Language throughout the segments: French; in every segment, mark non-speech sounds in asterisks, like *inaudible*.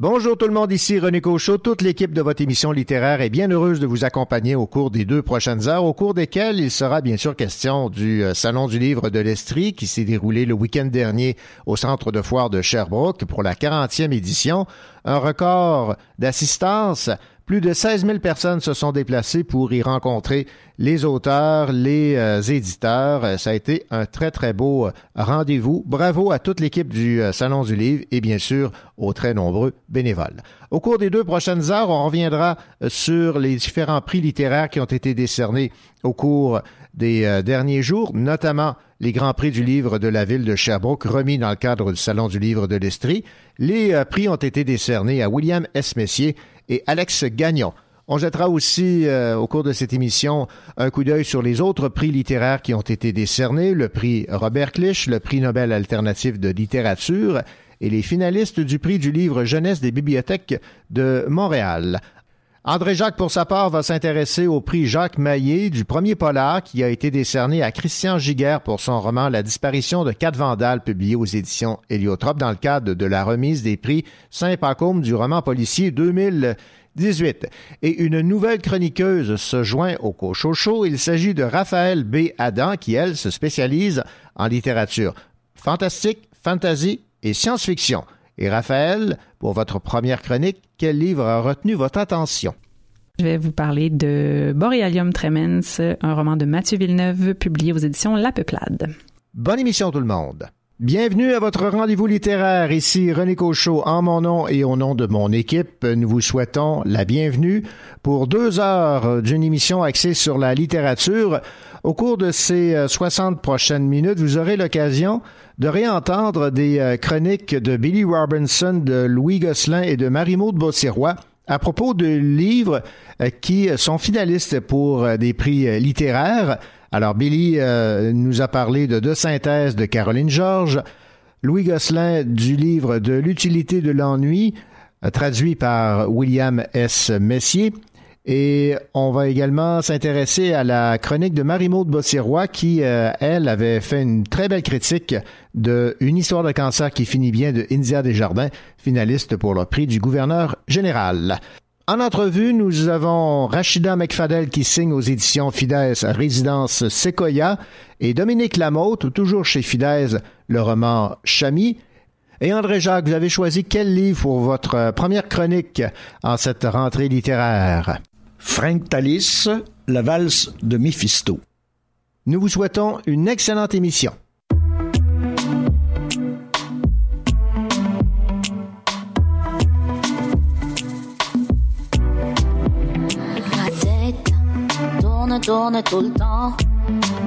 Bonjour tout le monde, ici René Cochot. Toute l'équipe de votre émission littéraire est bien heureuse de vous accompagner au cours des deux prochaines heures, au cours desquelles il sera bien sûr question du euh, Salon du livre de l'Estrie qui s'est déroulé le week-end dernier au centre de foire de Sherbrooke pour la 40e édition. Un record d'assistance plus de 16 000 personnes se sont déplacées pour y rencontrer les auteurs, les euh, éditeurs. Ça a été un très, très beau euh, rendez-vous. Bravo à toute l'équipe du euh, Salon du Livre et bien sûr aux très nombreux bénévoles. Au cours des deux prochaines heures, on reviendra sur les différents prix littéraires qui ont été décernés au cours des derniers jours, notamment les Grands Prix du livre de la ville de Sherbrooke remis dans le cadre du Salon du livre de l'Estrie. Les prix ont été décernés à William S. Messier et Alex Gagnon. On jettera aussi euh, au cours de cette émission un coup d'œil sur les autres prix littéraires qui ont été décernés, le prix Robert Clich, le prix Nobel alternatif de littérature et les finalistes du prix du livre jeunesse des bibliothèques de Montréal. André Jacques, pour sa part, va s'intéresser au prix Jacques Maillet du premier polar qui a été décerné à Christian Giguère pour son roman La disparition de quatre vandales publié aux éditions Héliotrope dans le cadre de la remise des prix Saint-Pacôme du roman policier 2018. Et une nouvelle chroniqueuse se joint au Cochocho. Il s'agit de Raphaël B. Adam qui, elle, se spécialise en littérature fantastique, fantasy et science-fiction. Et Raphaël, pour votre première chronique, quel livre a retenu votre attention? Je vais vous parler de Borealium Tremens, un roman de Mathieu Villeneuve publié aux éditions La Peuplade. Bonne émission tout le monde. Bienvenue à votre rendez-vous littéraire. Ici René Cochot en mon nom et au nom de mon équipe. Nous vous souhaitons la bienvenue pour deux heures d'une émission axée sur la littérature. Au cours de ces 60 prochaines minutes, vous aurez l'occasion de réentendre des euh, chroniques de Billy Robinson, de Louis Gosselin et de Marie-Maude Bossirois à propos de livres euh, qui sont finalistes pour euh, des prix littéraires. Alors, Billy nous a parlé de deux synthèses de Caroline Georges, Louis Gosselin du livre de l'utilité de l'ennui, traduit par William S. Messier, et on va également s'intéresser à la chronique de Marie-Maude Bossirois qui, euh, elle, avait fait une très belle critique de Une histoire de cancer qui finit bien de India Desjardins, finaliste pour le prix du gouverneur général. En entrevue, nous avons Rachida McFadel qui signe aux éditions Fidesz Résidence Sequoia et Dominique Lamotte, toujours chez Fidesz, le roman Chami. Et André Jacques, vous avez choisi quel livre pour votre première chronique en cette rentrée littéraire? Frank Talis, La valse de Mephisto. Nous vous souhaitons une excellente émission. Tourne, tout le temps.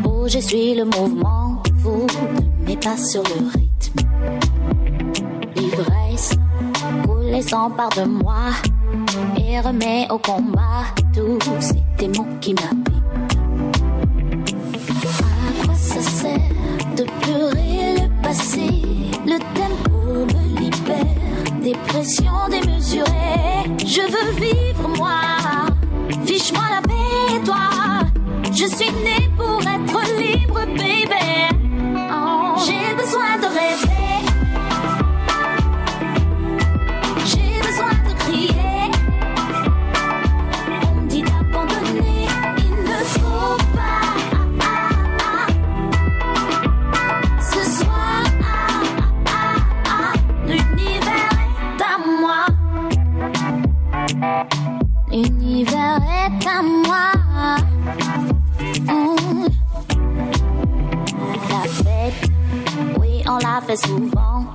Bouge et suis le mouvement. Vous ne mettez pas sur le rythme. L'ivresse coule et s'empare de moi et remet au combat tous ces démons qui m'habitent. À quoi ça sert de pleurer le passé? Le tempo me libère des pressions démesurées. Je veux vivre moi, fiche-moi la paix, toi. Je suis né pour être libre, baby. Souvent.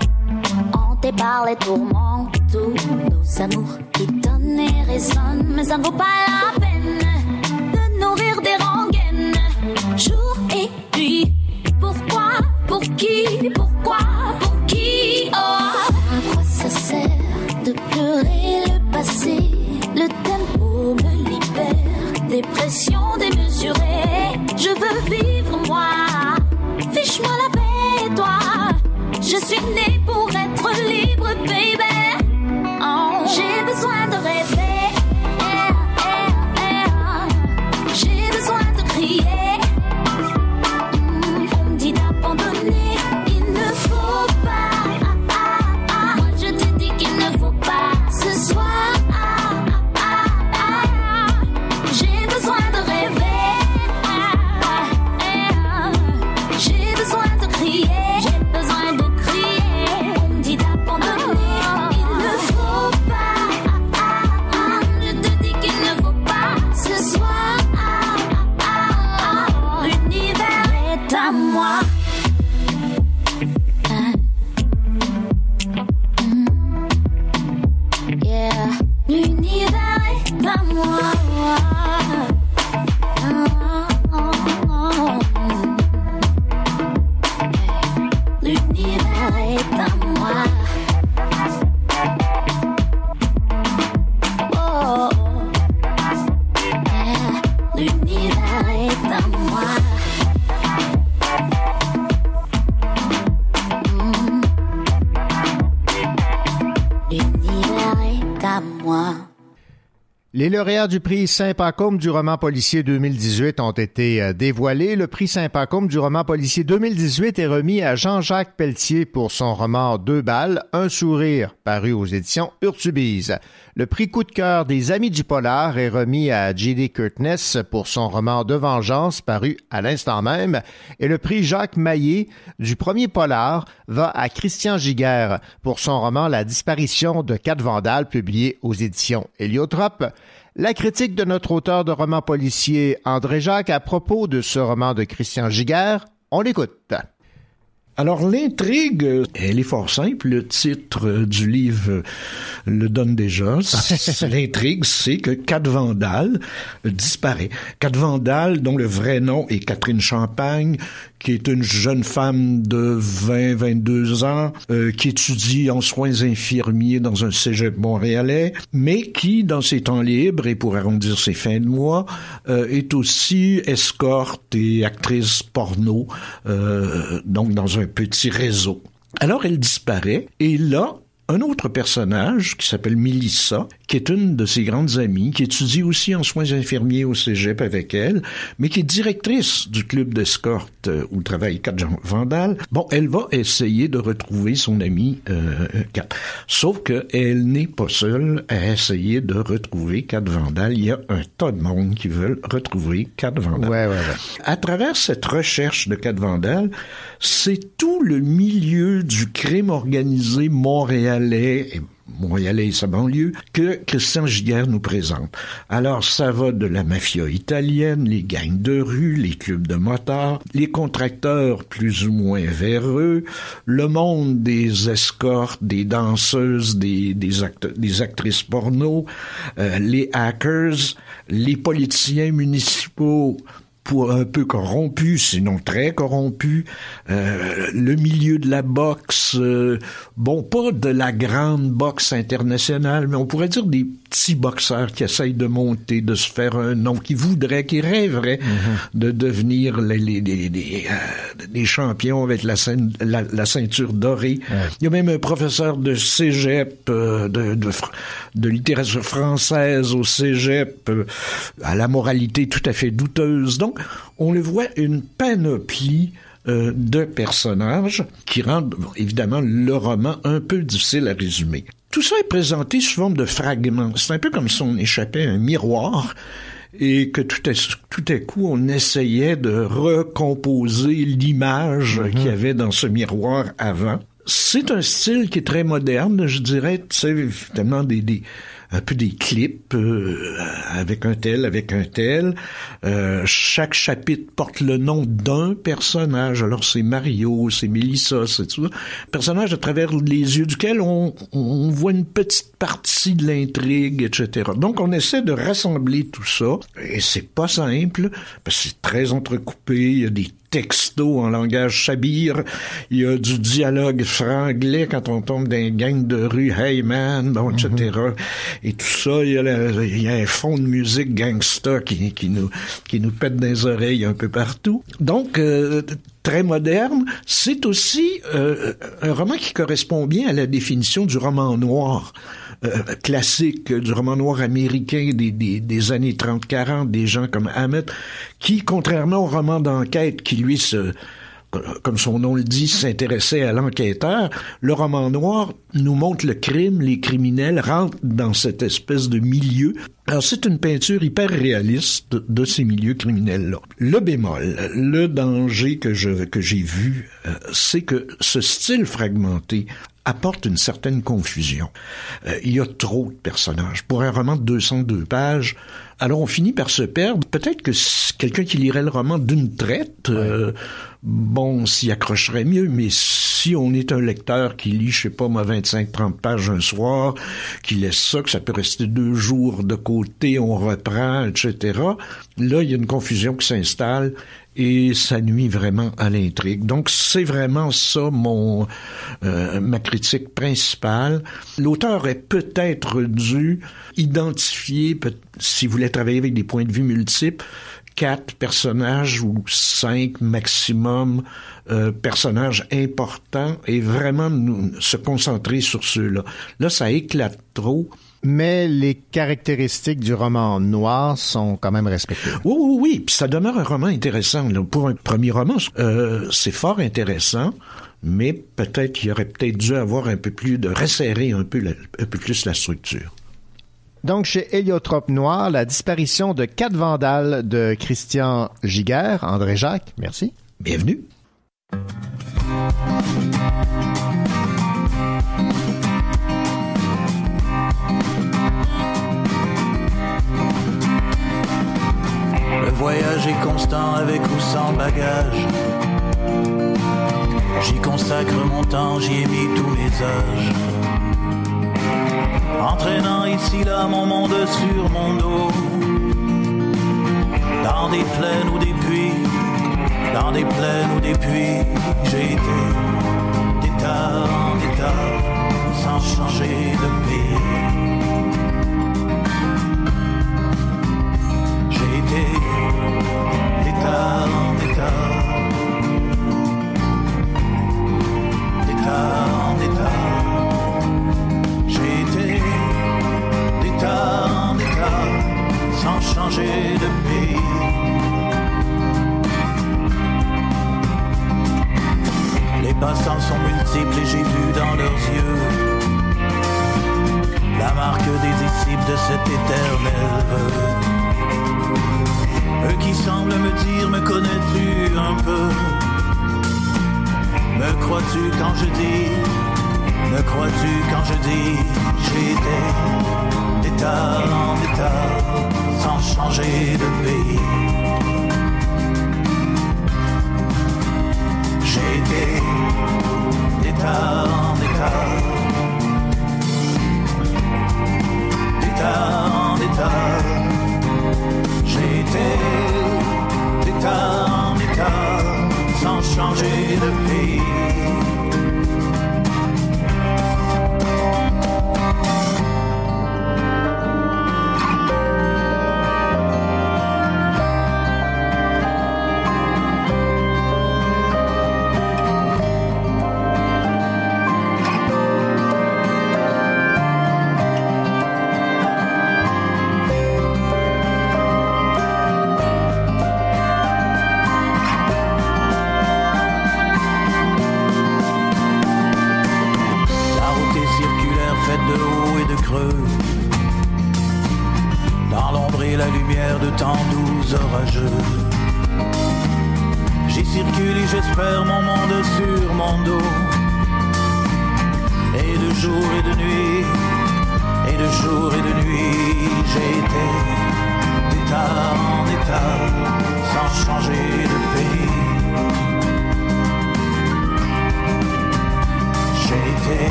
Hanté par les tourments, tous nos amours qui donnent et résonnent. Mais ça ne vaut pas la Les lauréats du prix Saint-Pacôme du roman policier 2018 ont été euh, dévoilés. Le prix Saint-Pacôme du roman policier 2018 est remis à Jean-Jacques Pelletier pour son roman Deux balles, un sourire, paru aux éditions Urtubise. Le prix coup de cœur des Amis du Polar est remis à J.D. Curtness pour son roman De vengeance, paru à l'instant même. Et le prix Jacques Maillet du premier Polar va à Christian Giguère pour son roman La disparition de quatre vandales, publié aux éditions Héliotrope. La critique de notre auteur de roman policier André Jacques à propos de ce roman de Christian Giguère, on l'écoute. Alors l'intrigue, elle est fort simple. Le titre du livre le donne déjà. *laughs* l'intrigue, c'est que Kat Vandal disparaît. Kat Vandal, dont le vrai nom est Catherine Champagne, qui est une jeune femme de 20-22 ans, euh, qui étudie en soins infirmiers dans un cégep montréalais, mais qui, dans ses temps libres et pour arrondir ses fins de mois, euh, est aussi escorte et actrice porno, euh, donc dans un petit réseau. Alors elle disparaît et là, un autre personnage qui s'appelle Melissa, qui est une de ses grandes amies, qui étudie aussi en soins infirmiers au cégep avec elle, mais qui est directrice du club d'escorte euh, où travaille Kat Vandal. Bon, elle va essayer de retrouver son amie euh, Kat. Sauf qu'elle n'est pas seule à essayer de retrouver Kat Vandal. Il y a un tas de monde qui veulent retrouver Kat Vandal. Ouais, ouais, ouais. À travers cette recherche de Kat Vandal, c'est tout le milieu du crime organisé montréalais et montréalais et sa banlieue que Christian Giguère nous présente. Alors ça va de la mafia italienne, les gangs de rue, les clubs de motards, les contracteurs plus ou moins véreux, le monde des escortes, des danseuses, des, actrices porno, euh, les hackers, les politiciens municipaux pour un peu corrompu, sinon très corrompu, euh, le milieu de la boxe, euh, bon, pas de la grande boxe internationale, mais on pourrait dire des petits boxeurs qui essayent de monter, de se faire un nom, qui voudraient, qui rêveraient mhm. de devenir les, les, les, euh, champions avec la, la, ceinture dorée. Il y a même un professeur de cégep, euh, de, de, de, littérature française au cégep, euh, à la moralité tout à fait douteuse. Donc, on le voit une panoplie de personnages qui rendent évidemment le roman un peu difficile à résumer. Tout ça est présenté sous forme de fragments. C'est un peu comme si on échappait à un miroir et que tout à, tout à coup on essayait de recomposer l'image mm-hmm. qu'il y avait dans ce miroir avant. C'est un style qui est très moderne, je dirais, tu sais, tellement des, des un peu des clips euh, avec un tel, avec un tel. Euh, chaque chapitre porte le nom d'un personnage. Alors c'est Mario, c'est Melissa, c'est tout ça. Personnage à travers les yeux duquel on, on voit une petite partie de l'intrigue, etc. Donc on essaie de rassembler tout ça. Et c'est pas simple, parce que c'est très entrecoupé. Il y a des texto en langage chabir. Il y a du dialogue franglais quand on tombe d'un gang de rue, hey man, bon, etc. et tout ça. Il y a, il y a un fond de musique gangsta qui, qui nous qui nous pète dans les oreilles un peu partout. Donc euh, très moderne. C'est aussi euh, un roman qui correspond bien à la définition du roman noir. Euh, classique du roman noir américain des, des, années 30-40, des gens comme Hammett, qui, contrairement au roman d'enquête qui, lui, se, comme son nom le dit, s'intéressait à l'enquêteur, le roman noir nous montre le crime, les criminels rentrent dans cette espèce de milieu. Alors c'est une peinture hyper réaliste de ces milieux criminels-là. Le bémol, le danger que je que j'ai vu, euh, c'est que ce style fragmenté apporte une certaine confusion. Euh, il y a trop de personnages. Pour un roman de 202 pages, alors on finit par se perdre. Peut-être que quelqu'un qui lirait le roman d'une traite, euh, bon, s'y accrocherait mieux, mais si on est un lecteur qui lit, je sais pas moi, 25-30 pages un soir, qui laisse ça, que ça peut rester deux jours de côté, on reprend, etc., là, il y a une confusion qui s'installe et ça nuit vraiment à l'intrigue. Donc c'est vraiment ça mon euh, ma critique principale. L'auteur est peut-être dû identifier, s'il voulait travailler avec des points de vue multiples, quatre personnages ou cinq maximum euh, personnages importants et vraiment se concentrer sur ceux-là. Là, ça éclate trop. Mais les caractéristiques du roman noir sont quand même respectées. Oui, oui, oui. Puis ça demeure un roman intéressant. Là. Pour un premier roman, euh, c'est fort intéressant, mais peut-être qu'il aurait peut-être dû avoir un peu plus de resserrer un peu, la, un peu plus la structure. Donc, chez Héliotrope Noir, la disparition de quatre vandales de Christian Giguère, André Jacques, merci. Bienvenue. Voyage est constant avec ou sans bagage. J'y consacre mon temps, j'y ai mis tous mes âges. Entraînant ici là mon monde sur mon dos. Dans des plaines ou des puits, dans des plaines ou des puits, j'ai été d'état en état, sans changer de pays. D'état en état, d'état en état. J'ai été d'état en état, sans changer de pays. Les passants sont multiples et j'ai vu dans leurs yeux la marque des disciples de cet éternel. Qui semblent me dire, me connais-tu un peu? Me crois-tu quand je dis Me crois-tu quand je dis été d'état en état sans changer de pays? Été d'état en état D'état en état été d'état en état sans changer de pays.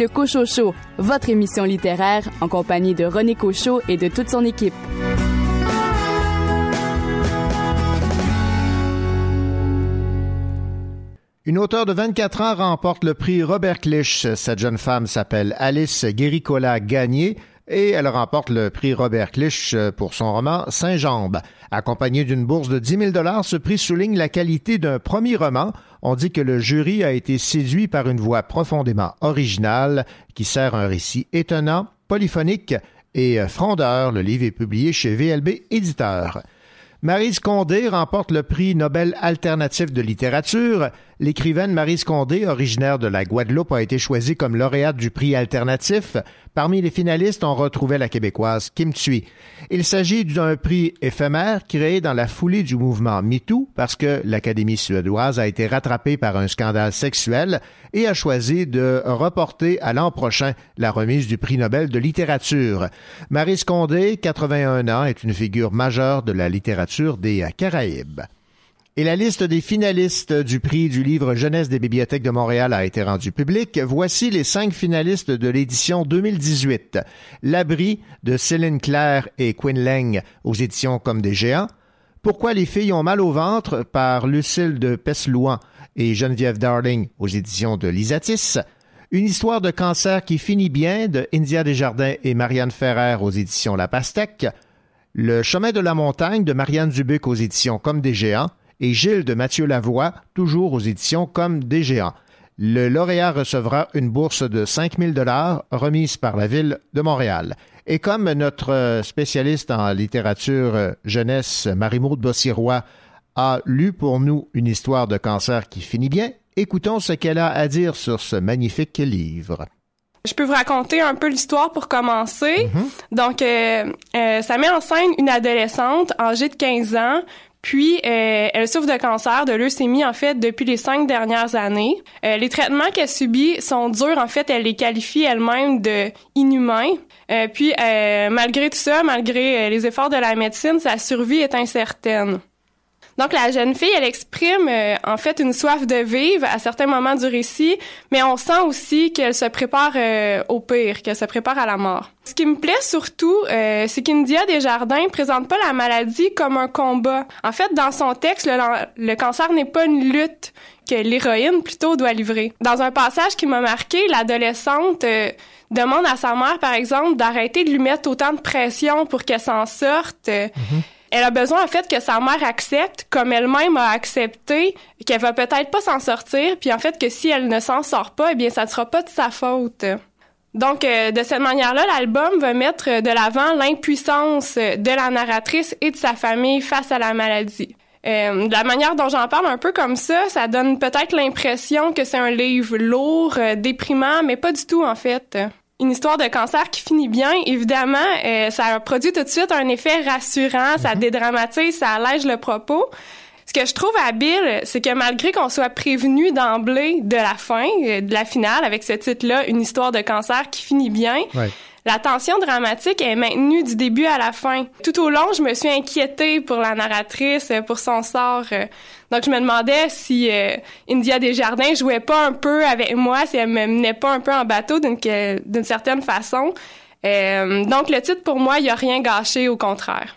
Le Cochocho, votre émission littéraire en compagnie de René Cochot et de toute son équipe. Une auteure de 24 ans remporte le prix Robert Clich. Cette jeune femme s'appelle Alice Guéricola Gagné et elle remporte le prix Robert Clich pour son roman Saint-Jambe. Accompagné d'une bourse de 10 000 ce prix souligne la qualité d'un premier roman. On dit que le jury a été séduit par une voix profondément originale qui sert un récit étonnant, polyphonique et frondeur. Le livre est publié chez VLB Éditeur. Marise Condé remporte le prix Nobel alternatif de littérature. L'écrivaine Marise Condé, originaire de la Guadeloupe, a été choisie comme lauréate du prix alternatif. Parmi les finalistes, on retrouvait la québécoise Kim Thuy. Il s'agit d'un prix éphémère créé dans la foulée du mouvement MeToo parce que l'Académie suédoise a été rattrapée par un scandale sexuel et a choisi de reporter à l'an prochain la remise du prix Nobel de littérature. Marie Condé, 81 ans, est une figure majeure de la littérature des Caraïbes. Et la liste des finalistes du prix du livre Jeunesse des bibliothèques de Montréal a été rendue publique. Voici les cinq finalistes de l'édition 2018. L'abri de Céline Claire et Quinn Lang aux éditions Comme des géants. Pourquoi les filles ont mal au ventre? Par Lucille de Peslouan et Geneviève Darling aux éditions de Lisatis. Une histoire de cancer qui finit bien de India Desjardins et Marianne Ferrer aux éditions La Pastèque. Le chemin de la montagne de Marianne Dubuc aux éditions Comme des géants et Gilles de Mathieu Lavoie, toujours aux éditions comme des géants. Le lauréat recevra une bourse de 5000 dollars remise par la ville de Montréal. Et comme notre spécialiste en littérature jeunesse, Marie-Maude Bossirois, a lu pour nous une histoire de cancer qui finit bien, écoutons ce qu'elle a à dire sur ce magnifique livre. Je peux vous raconter un peu l'histoire pour commencer. Donc, euh, euh, ça met en scène une adolescente âgée de 15 ans, puis, euh, elle souffre de cancer, de leucémie, en fait, depuis les cinq dernières années. Euh, les traitements qu'elle subit sont durs. En fait, elle les qualifie elle-même de inhumains. Euh, puis, malgré tout ça, malgré les efforts de la médecine, sa survie est incertaine. Donc la jeune fille, elle exprime euh, en fait une soif de vivre à certains moments du récit, mais on sent aussi qu'elle se prépare euh, au pire, qu'elle se prépare à la mort. Ce qui me plaît surtout, euh, c'est qu'India Desjardins présente pas la maladie comme un combat. En fait, dans son texte, le, le cancer n'est pas une lutte que l'héroïne plutôt doit livrer. Dans un passage qui m'a marqué, l'adolescente demande à sa mère, par exemple, d'arrêter de lui mettre autant de pression pour qu'elle s'en sorte. Mm-hmm elle a besoin en fait que sa mère accepte, comme elle-même a accepté, qu'elle va peut-être pas s'en sortir, puis en fait que si elle ne s'en sort pas, eh bien ça ne sera pas de sa faute. Donc euh, de cette manière-là, l'album va mettre de l'avant l'impuissance de la narratrice et de sa famille face à la maladie. Euh, de la manière dont j'en parle un peu comme ça, ça donne peut-être l'impression que c'est un livre lourd, euh, déprimant, mais pas du tout en fait une histoire de cancer qui finit bien, évidemment, euh, ça produit tout de suite un effet rassurant, ça mhm. dédramatise, ça allège le propos. Ce que je trouve habile, c'est que malgré qu'on soit prévenu d'emblée de la fin, euh, de la finale, avec ce titre-là, une histoire de cancer qui finit bien, la tension dramatique est maintenue du début à la fin. Tout au long, je me suis inquiétée pour la narratrice, pour son sort. Donc, je me demandais si euh, India Desjardins jouait pas un peu avec moi, si elle me menait pas un peu en bateau d'une, d'une certaine façon. Euh, donc, le titre, pour moi, il n'y a rien gâché, au contraire.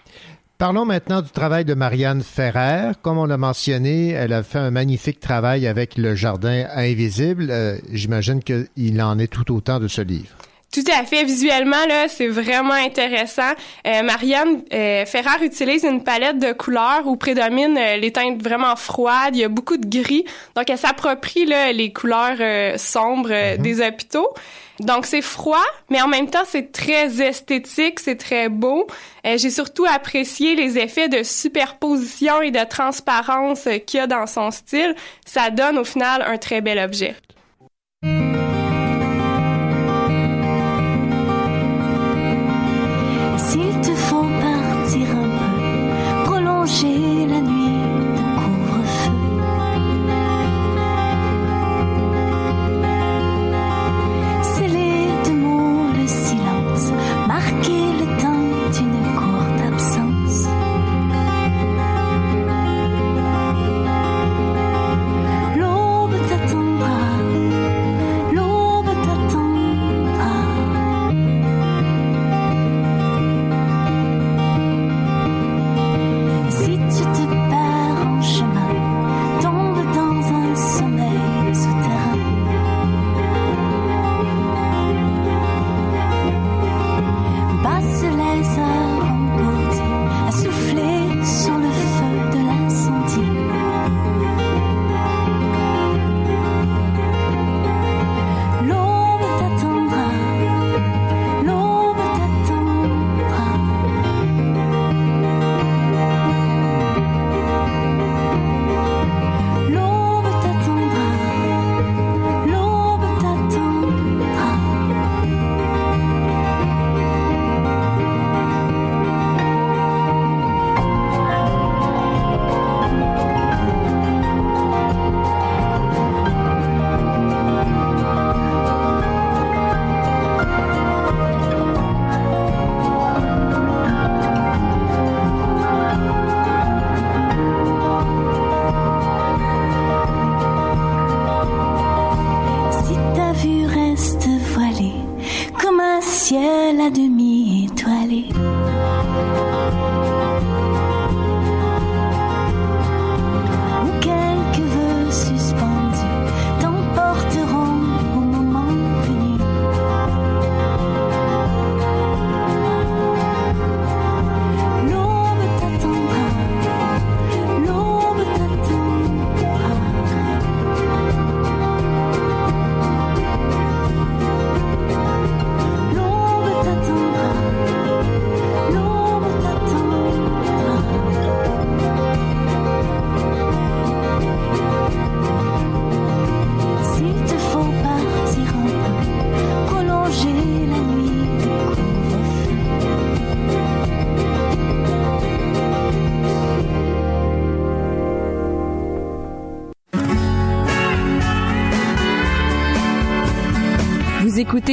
Parlons maintenant du travail de Marianne Ferrer. Comme on l'a mentionné, elle a fait un magnifique travail avec le Jardin invisible. Euh, j'imagine qu'il en est tout autant de ce livre. Tout à fait. Visuellement, là, c'est vraiment intéressant. Euh, Marianne euh, Ferrer utilise une palette de couleurs où prédominent euh, les teintes vraiment froides. Il y a beaucoup de gris. Donc, elle s'approprie là, les couleurs euh, sombres mhm. des hôpitaux. Donc, c'est froid, mais en même temps, c'est très esthétique, c'est très beau. J'ai surtout apprécié les effets de superposition et de transparence qu'il y a dans son style. Ça donne au final un très bel objet.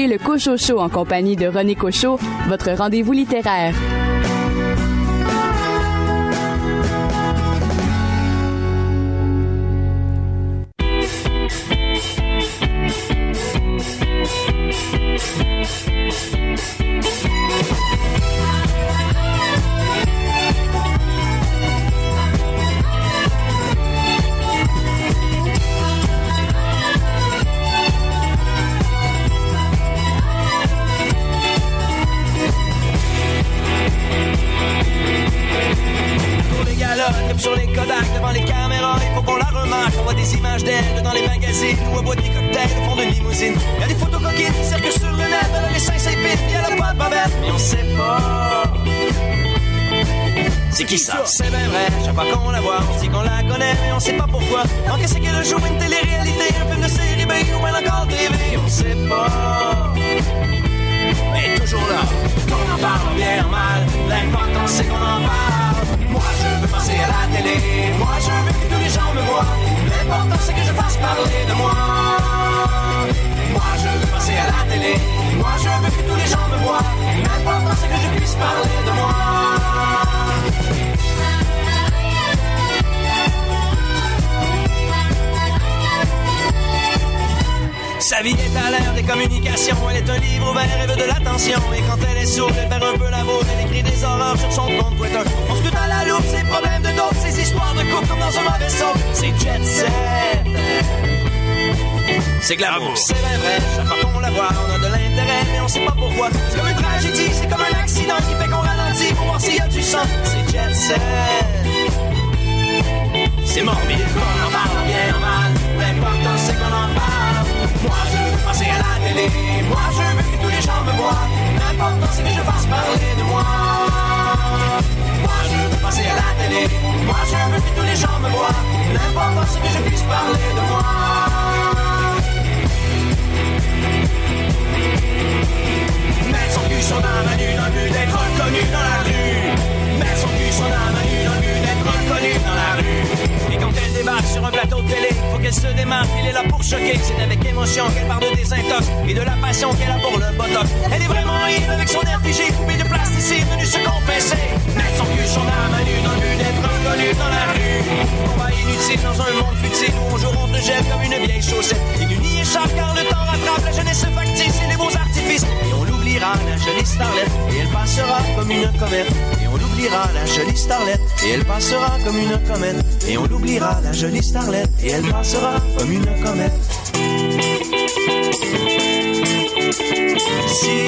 Le Cocho Show en compagnie de René Cochot, votre rendez-vous littéraire. C'est glamour. C'est vrai, vrai, chaque fois qu'on la voit, on a de l'intérêt, mais on sait pas pourquoi. C'est comme une tragédie, c'est comme un accident qui fait qu'on ralentit pour voir s'il y a du sang. C'est jet set. C'est morbide, qu'on en parle bien ou mal. L'important c'est qu'on en parle. Moi je veux passer à la télé, moi je veux que tous les gens me voient. L'important c'est que je fasse parler de moi. Moi je veux passer à la télé, moi je veux que tous les gens me voient. L'important c'est que je puisse parler de moi. Mettre son cul sur la manu dans le but d'être reconnu dans la rue. Mettre son cul sur la manu dans le but d'être reconnu dans la rue. Sur un plateau de télé, faut qu'elle se démarque, il est là pour choquer. C'est avec émotion qu'elle parle de désintox et de la passion qu'elle a pour le botox. Elle est vraiment libre avec son air figé, coupé de plasticine, venue se confesser. Mettre son cul sur la manu dans le but d'être reconnu dans la rue. Combat inutile dans un monde futile où on jour on te comme une vieille chaussette. Car le temps rattrape la jeunesse factice et les beaux artifices. Et on l'oubliera, la jolie starlette, et elle passera comme une comète. Et on l'oubliera, la jolie starlette, et elle passera comme une comète. Et on l'oubliera, la jolie starlette, et elle passera comme une comète. Si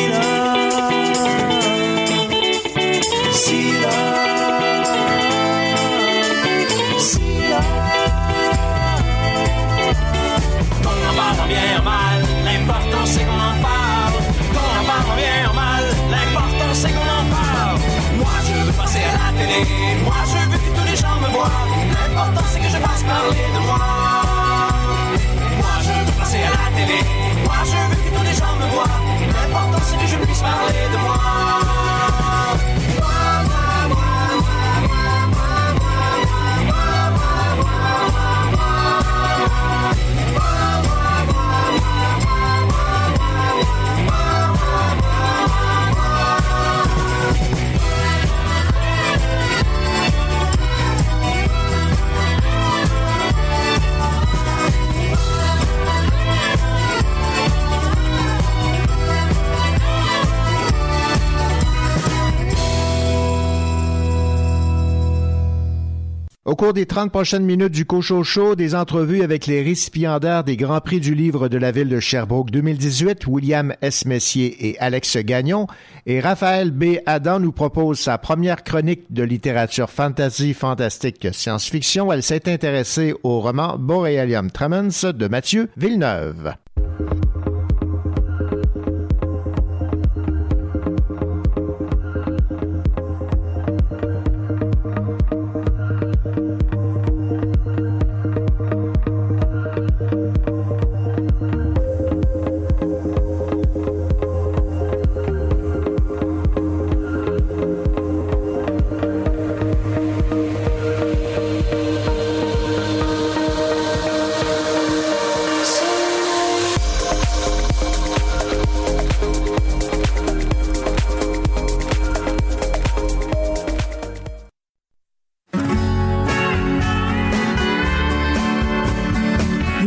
mal, l'important c'est qu'on en parle. Parle bien ou mal, l'important c'est qu'on en parle. Moi je veux passer à la télé, moi je veux que tous les gens me voient. L'important c'est que je fasse parler de moi. Moi je veux passer à la télé, moi je veux que tous les gens me voient. L'important c'est que je puisse parler de moi. Au cours des 30 prochaines minutes du Cocho Show, des entrevues avec les récipiendaires des Grands Prix du livre de la ville de Sherbrooke 2018, William S. Messier et Alex Gagnon, et Raphaël B. Adam nous propose sa première chronique de littérature fantasy, fantastique, science-fiction. Elle s'est intéressée au roman Borealium Tremens de Mathieu Villeneuve.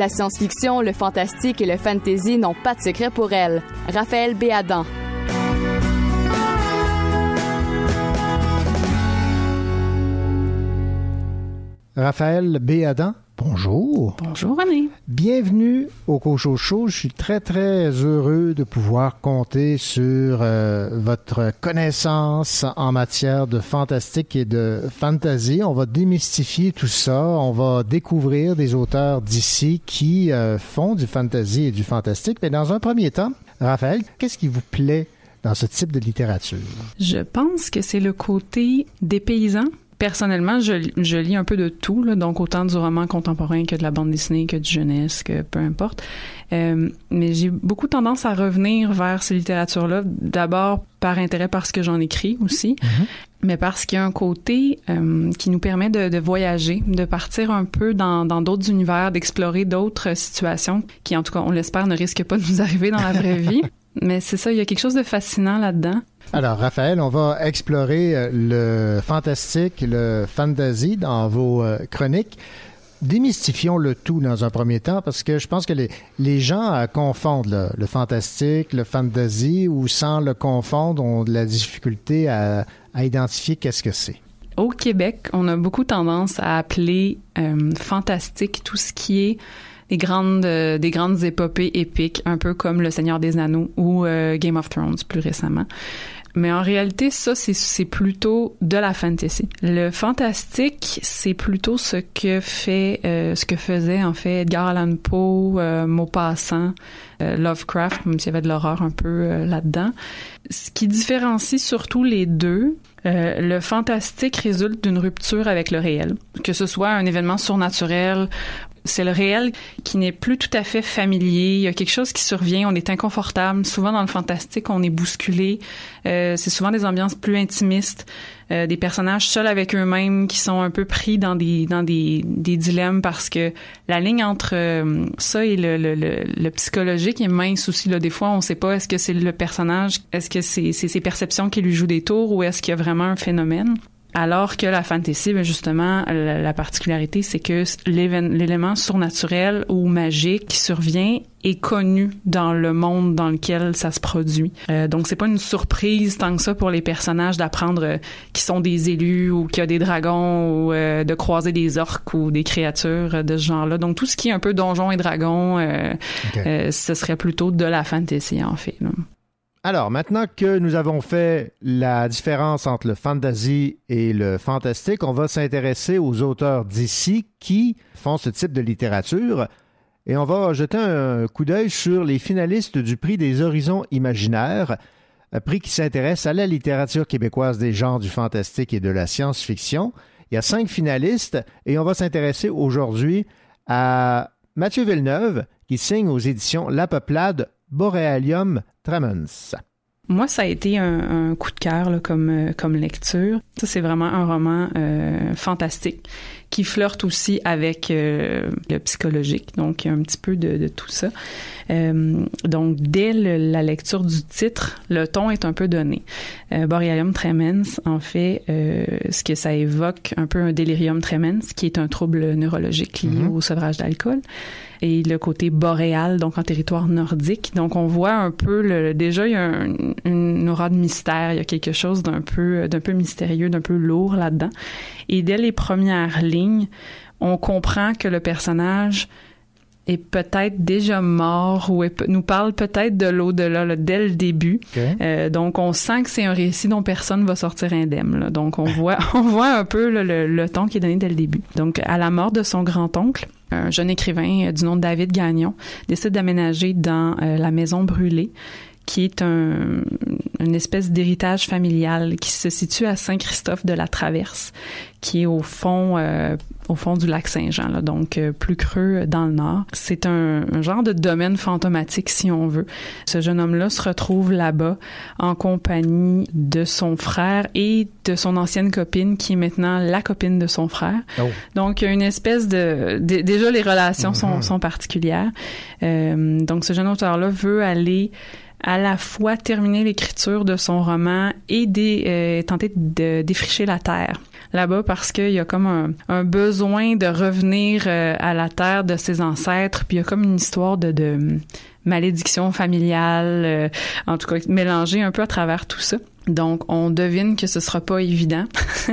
La science-fiction, le fantastique et le fantasy n'ont pas de secret pour elle. Raphaël Béadan. Raphaël Béadan, Bonjour. Bonjour René. Bienvenue au Cocho Show. Je suis très très heureux de pouvoir compter sur euh, votre connaissance en matière de fantastique et de fantasy. On va démystifier tout ça. On va découvrir des auteurs d'ici qui euh, font du fantasy et du fantastique. Mais dans un premier temps, Raphaël, qu'est-ce qui vous plaît dans ce type de littérature? Je pense que c'est le côté des paysans personnellement, je, je, lis un peu de tout, là, donc autant du roman contemporain que de la bande dessinée, que du jeunesse, que peu importe. Euh, mais j'ai beaucoup tendance à revenir vers ces littératures-là, d'abord par intérêt parce que j'en écris aussi, mm-hmm. mais parce qu'il y a un côté euh, qui nous permet de, de, voyager, de partir un peu dans d'autres univers, d'explorer d'autres situations qui, en tout cas, on l'espère, ne risquent pas de nous *laughs* arriver dans la vraie vie. Mais c'est ça, il y a quelque chose de fascinant là-dedans. Alors, Raphaël, on va explorer euh, le fantastique, le fantasy dans vos euh, chroniques. Démystifions le tout dans un premier temps parce que je pense que les, les gens confondent le, fantastique, le fantasy ou sans le confondre ont de la difficulté à, à identifier qu'est-ce que c'est. Au Québec, on a beaucoup tendance à appeler euh, fantastique tout ce qui est des grandes des grandes épopées épiques, un peu comme Le Seigneur des Anneaux ou Game of Thrones plus récemment. Mais en réalité, ça, c'est plutôt de la fantasy. Le fantastique, c'est plutôt ce que fait, euh, ce que faisait en fait Edgar Allan Poe, euh, Maupassant, euh, Lovecraft, même s'il y avait de l'horreur un peu euh, là-dedans. Ce qui différencie surtout les deux, euh, le fantastique résulte d'une rupture avec le réel, que ce soit un événement surnaturel c'est le réel qui n'est plus tout à fait familier. Il y a quelque chose qui survient. On est inconfortable. Souvent dans le fantastique, on est bousculé. Euh, c'est souvent des ambiances plus intimistes, euh, des personnages seuls avec eux-mêmes qui sont un peu pris dans des dans des, des dilemmes parce que la ligne entre euh, ça et le, le, le, le, psychologique est mince aussi. Là, des fois, on sait pas est-ce que c'est le personnage, est-ce que c'est ses perceptions qui lui jouent des tours ou est-ce qu'il y a vraiment un phénomène. Alors que la fantasy, ben justement, la, particularité, c'est que l'élément surnaturel ou magique qui survient est connu dans le monde dans lequel ça se produit. Euh, donc c'est pas une surprise tant que ça pour les personnages d'apprendre euh, qu'ils sont des élus ou qu'il y a des dragons ou euh, de croiser des orques ou des créatures de ce genre-là. Donc tout ce qui est un peu donjons et dragons, euh, okay. ce serait plutôt de la fantasy en fait. Là. Alors, maintenant que nous avons fait la différence entre le fantasy et le fantastique, on va s'intéresser aux auteurs d'ici qui font ce type de littérature. Et on va jeter un coup d'œil sur les finalistes du prix des horizons imaginaires, un prix qui s'intéresse à la littérature québécoise des genres du fantastique et de la science-fiction. Il y a cinq finalistes et on va s'intéresser aujourd'hui à Mathieu Villeneuve qui signe aux éditions La Peuplade Borealium Tremens. Moi, ça a été un, coup de cœur comme, euh, comme lecture. Ça, c'est vraiment un roman euh, fantastique qui flirte aussi avec euh, le psychologique. Donc, il y a un petit peu de, de tout ça. Euh, donc, dès le, la lecture du titre, le ton est un peu donné. Euh, Borealium tremens, en fait, euh, ce que ça évoque un peu un délirium tremens, qui est un trouble neurologique lié mm -hmm. au sevrage d'alcool et le côté boréal, donc en territoire nordique. Donc on voit un peu le, déjà il y a un, une aura de mystère, il y a quelque chose d'un peu d'un peu mystérieux, d'un peu lourd là-dedans. Et dès les premières lignes, on comprend que le personnage est peut-être déjà mort ou est, nous parle peut-être de l'au-delà dès le début. Okay. Euh, donc on sent que c'est un récit dont personne va sortir indemne. Là. Donc on voit *laughs* on voit un peu le, le, le ton qui est donné dès le début. Donc à la mort de son grand-oncle, un jeune écrivain du nom de David Gagnon décide d'aménager dans euh, la maison brûlée qui est un, une espèce d'héritage familial qui se situe à Saint-Christophe de la Traverse, qui est au fond, euh, au fond du lac Saint-Jean, là, donc euh, plus creux dans le nord. C'est un, un, genre de domaine fantomatique, si on veut. Ce jeune homme-là se retrouve là-bas en compagnie de son frère et de son ancienne copine, qui est maintenant la copine de son frère. Oh. Donc, il y a une espèce de... de déjà, les relations mm -hmm. sont, sont, particulières. Euh, donc, ce jeune auteur-là veut aller à la fois terminer l'écriture de son roman et des, euh, tenter de défricher la terre là-bas parce qu'il y a comme un, un, besoin de revenir euh, à la terre de ses ancêtres. Puis il y a comme une histoire de, de malédiction familiale euh, en tout cas mélangée un peu à travers tout ça Donc, on devine que ce sera pas évident.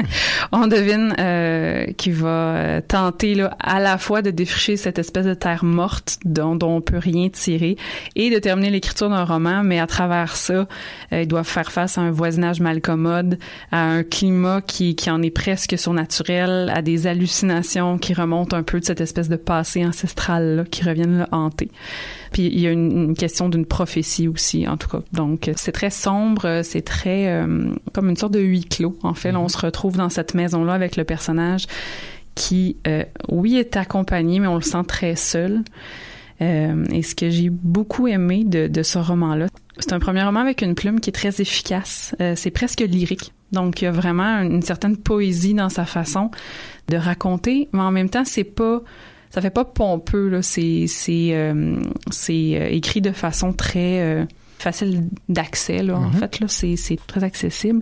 *laughs* on devine euh, qu'il va tenter là, à la fois de défricher cette espèce de terre morte dont, dont on peut rien tirer et de terminer l'écriture d'un roman, mais à travers ça, euh, il doit faire face à un voisinage malcommode, à un climat qui, qui en est presque surnaturel, à des hallucinations qui remontent un peu de cette espèce de passé ancestral là, qui reviennent le hanter. Puis il y a une, une question d'une prophétie aussi, en tout cas. Donc c'est très sombre, c'est très euh, comme une sorte de huis clos. En fait, là, on se retrouve dans cette maison-là avec le personnage qui, euh, oui, est accompagné, mais on le sent très seul. Euh, et ce que j'ai beaucoup aimé de, de ce roman-là, c'est un premier roman avec une plume qui est très efficace. Euh, c'est presque lyrique. Donc, il y a vraiment une certaine poésie dans sa façon de raconter, mais en même temps, c'est pas ça fait pas pompeux là. C'est c'est euh, c'est euh, écrit de façon très euh, facile d'accès là en Mhm. fait là. C'est c'est très accessible.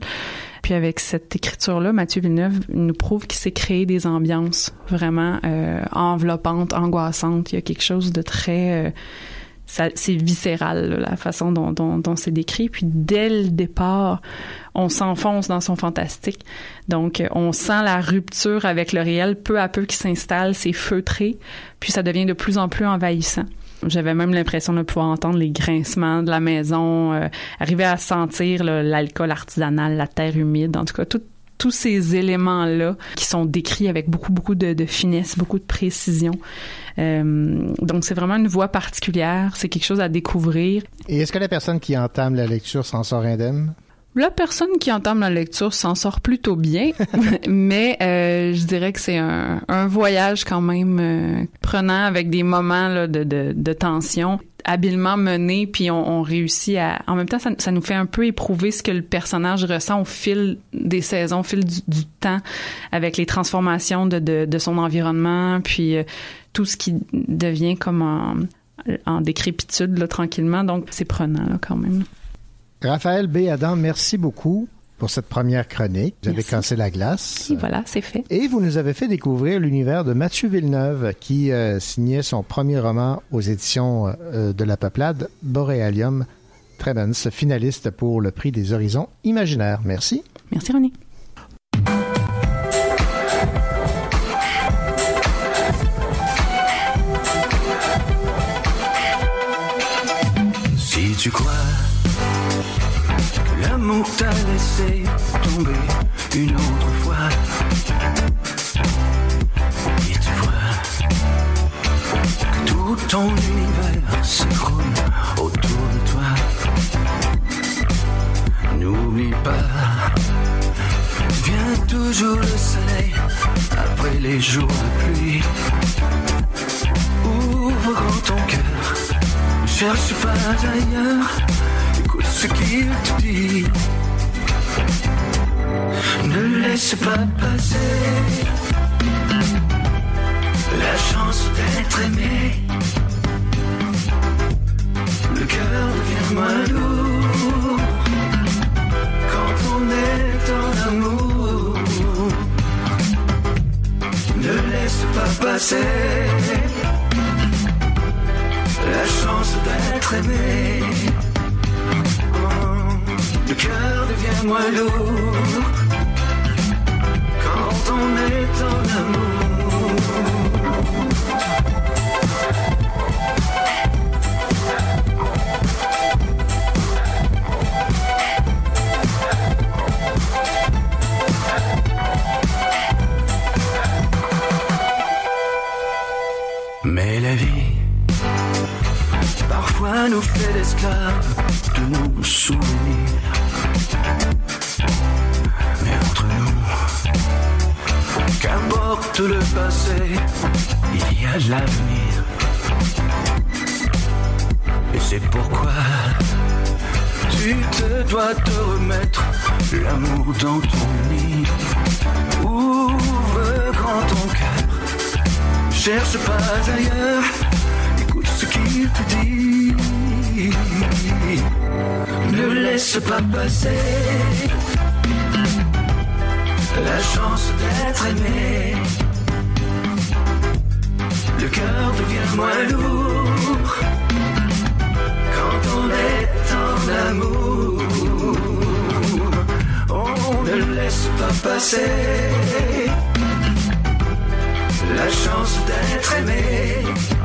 Puis avec cette écriture là Mathieu Villeneuve nous prouve qu'il sait créer des ambiances vraiment euh, enveloppantes angoissantes. Il y a quelque chose de très euh, c'est viscéral la façon dont, c'est décrit. Puis dès le départ on s'enfonce dans son fantastique. Donc on sent la rupture avec le réel peu à peu qui s'installe c'est feutré puis ça devient de plus en plus envahissant. J'avais même l'impression de pouvoir entendre les grincements de la maison, euh, arriver à sentir l'alcool artisanal, la terre humide, en tout cas tout- tous ces éléments-là qui sont décrits avec beaucoup, beaucoup de, de finesse, beaucoup de précision. Euh, donc c'est vraiment une voix particulière, c'est quelque chose à découvrir. Et est-ce que la personne qui entame la lecture s'en sort indemne? La personne qui entame la lecture s'en sort plutôt bien, *laughs* mais euh, je dirais que c'est un, un voyage quand même euh, prenant avec des moments de, de, tension habilement mené puis on, réussit à en même temps ça, nous fait un peu éprouver ce que le personnage ressent au fil des saisons au fil du, temps avec les transformations de, de, de son environnement puis euh, tout ce qui devient comme en, en décrépitude là, tranquillement. Donc c'est prenant là, quand même Raphaël B. Adam, merci beaucoup pour cette première chronique. Vous avez cassé la glace. Et voilà c'est fait Et vous nous avez fait découvrir l'univers de Mathieu Villeneuve, qui euh, signait son premier roman aux éditions euh, de la Peuplade, Borealium Trebens, finaliste pour le prix des horizons imaginaires. Merci. merci René Si tu crois l'amour t'a laissé tomber une autre fois, et tu vois que tout ton univers s'écroule autour de toi, n'oublie pas, vient toujours le soleil après les jours de pluie. Ouvre grand ton cœur. Cherche pas ailleurs, ce qu'il te dit. Ne laisse pas passer la chance d'être aimé. Le cœur devient moins lourd quand on est en amour. Ne laisse pas passer la chance d'être aimé. Le cœur devient moins lourd quand on est en amour. Mais la vie parfois nous fait l'esclave de nos souvenirs. Qu'importe le passé, il y a l'avenir. Et c'est pourquoi tu te dois te remettre l'amour dans ton lit. Ouvre grand ton cœur, cherche pas ailleurs écoute ce qu'il te dit. Ne laisse pas passer la chance d'être aimé. Le cœur devient moins lourd quand on est en amour. passer. La chance d'être aimé.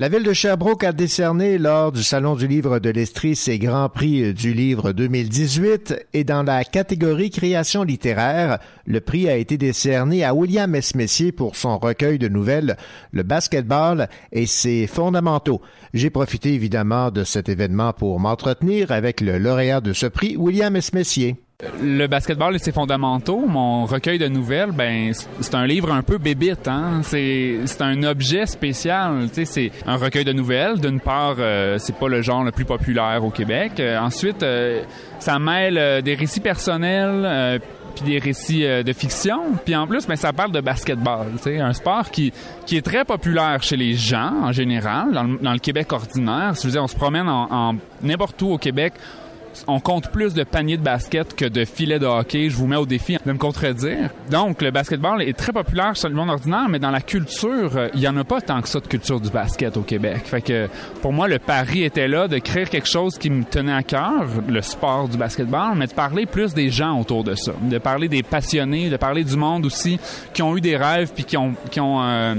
La ville de Sherbrooke a décerné lors du Salon du livre de l'Estrie ses Grands Prix du livre 2018 et dans la catégorie création littéraire, le prix a été décerné à William S. Pour son recueil de nouvelles Le basketball et ses fondamentaux. J'ai profité évidemment de cet événement pour m'entretenir avec le lauréat de ce prix, William S. Le basketball et ses fondamentaux, mon recueil de nouvelles, ben c'est un livre un peu bébite, hein. C'est un objet spécial, c'est un recueil de nouvelles. D'une part, euh, c'est pas le genre le plus populaire au Québec. Euh, ensuite, euh, ça mêle euh, des récits personnels. puis des récits de fiction, puis en plus, ben, ça parle de basketball, un sport qui est très populaire chez les gens en général, dans le, Québec ordinaire. On se promène en n'importe où au Québec, on compte plus de paniers de basket que de filets de hockey. Je vous mets au défi de me contredire. Donc, le basketball est très populaire chez le monde ordinaire, mais dans la culture, euh, il y en a pas tant que ça de culture du basket au Québec. Fait que, pour moi, le pari était là de créer quelque chose qui me tenait à cœur, le sport du basketball, mais de parler plus des gens autour de ça, de parler des passionnés, de parler du monde aussi qui ont eu des rêves puis qui ont, euh,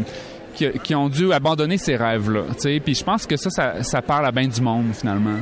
dû abandonner ces rêves-là. Puis je pense que ça, ça, parle à bien du monde, finalement.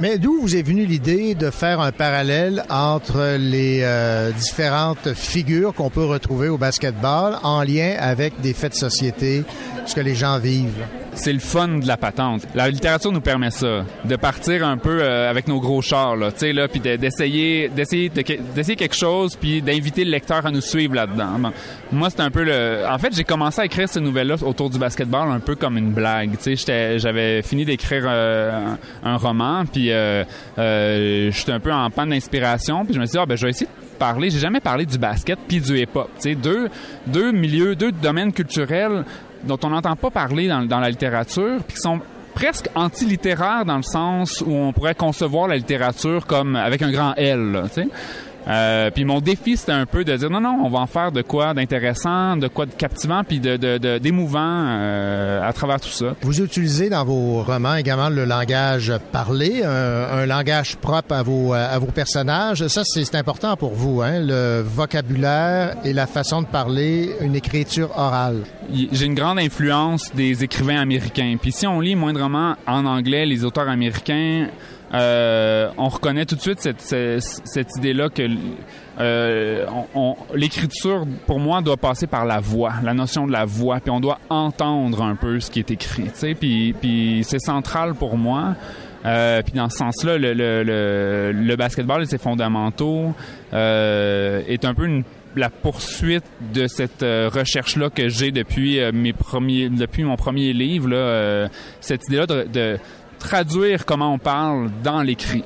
Mais d'où vous est venue l'idée de faire un parallèle entre les euh, différentes figures qu'on peut retrouver au basketball en lien avec des faits de société, ce que les gens vivent? c'est le fun de la patente. La littérature nous permet ça, de partir un peu euh, avec nos gros chars là, tu sais là, puis de- d'essayer d'essayer de- d'essayer quelque chose puis d'inviter le lecteur à nous suivre là-dedans. Moi c'est un peu le en fait, j'ai commencé à écrire ces nouvelles là autour du basketball un peu comme une blague, tu sais, j'avais fini d'écrire euh, un, roman puis euh, euh, j'étais un peu en panne d'inspiration, puis je me suis dit ah ben je vais essayer de parler, j'ai jamais parlé du basket puis du hip-hop, tu sais, deux deux milieux, deux domaines culturels dont on n'entend pas parler dans, la littérature, puis qui sont presque anti-littéraires dans le sens où on pourrait concevoir la littérature comme avec un grand L. Euh, puis mon défi, c'était un peu de dire non, non, on va en faire de quoi d'intéressant, de quoi de captivant, puis de, de, de- d'émouvant euh, à travers tout ça. Vous utilisez dans vos romans également le langage parlé, un, un langage propre à vos, à vos personnages. Ça, c'est important pour vous, hein? le vocabulaire et la façon de parler, une écriture orale. J'ai une grande influence des écrivains américains. Puis si on lit moindrement en anglais les auteurs américains, euh, on reconnaît tout de suite cette, cette, cette idée-là que euh, on- on- l'écriture, pour moi, doit passer par la voix, la notion de la voix, puis on doit entendre un peu ce qui est écrit. tu sais. Puis, puis c'est central pour moi. Euh, puis dans ce sens-là, le, le, le, le basketball et ses fondamentaux euh, est un peu une la poursuite de cette euh, recherche-là que j'ai depuis euh, mes premiers, depuis mon premier livre, là, euh, cette idée-là de, de traduire comment on parle dans l'écrit.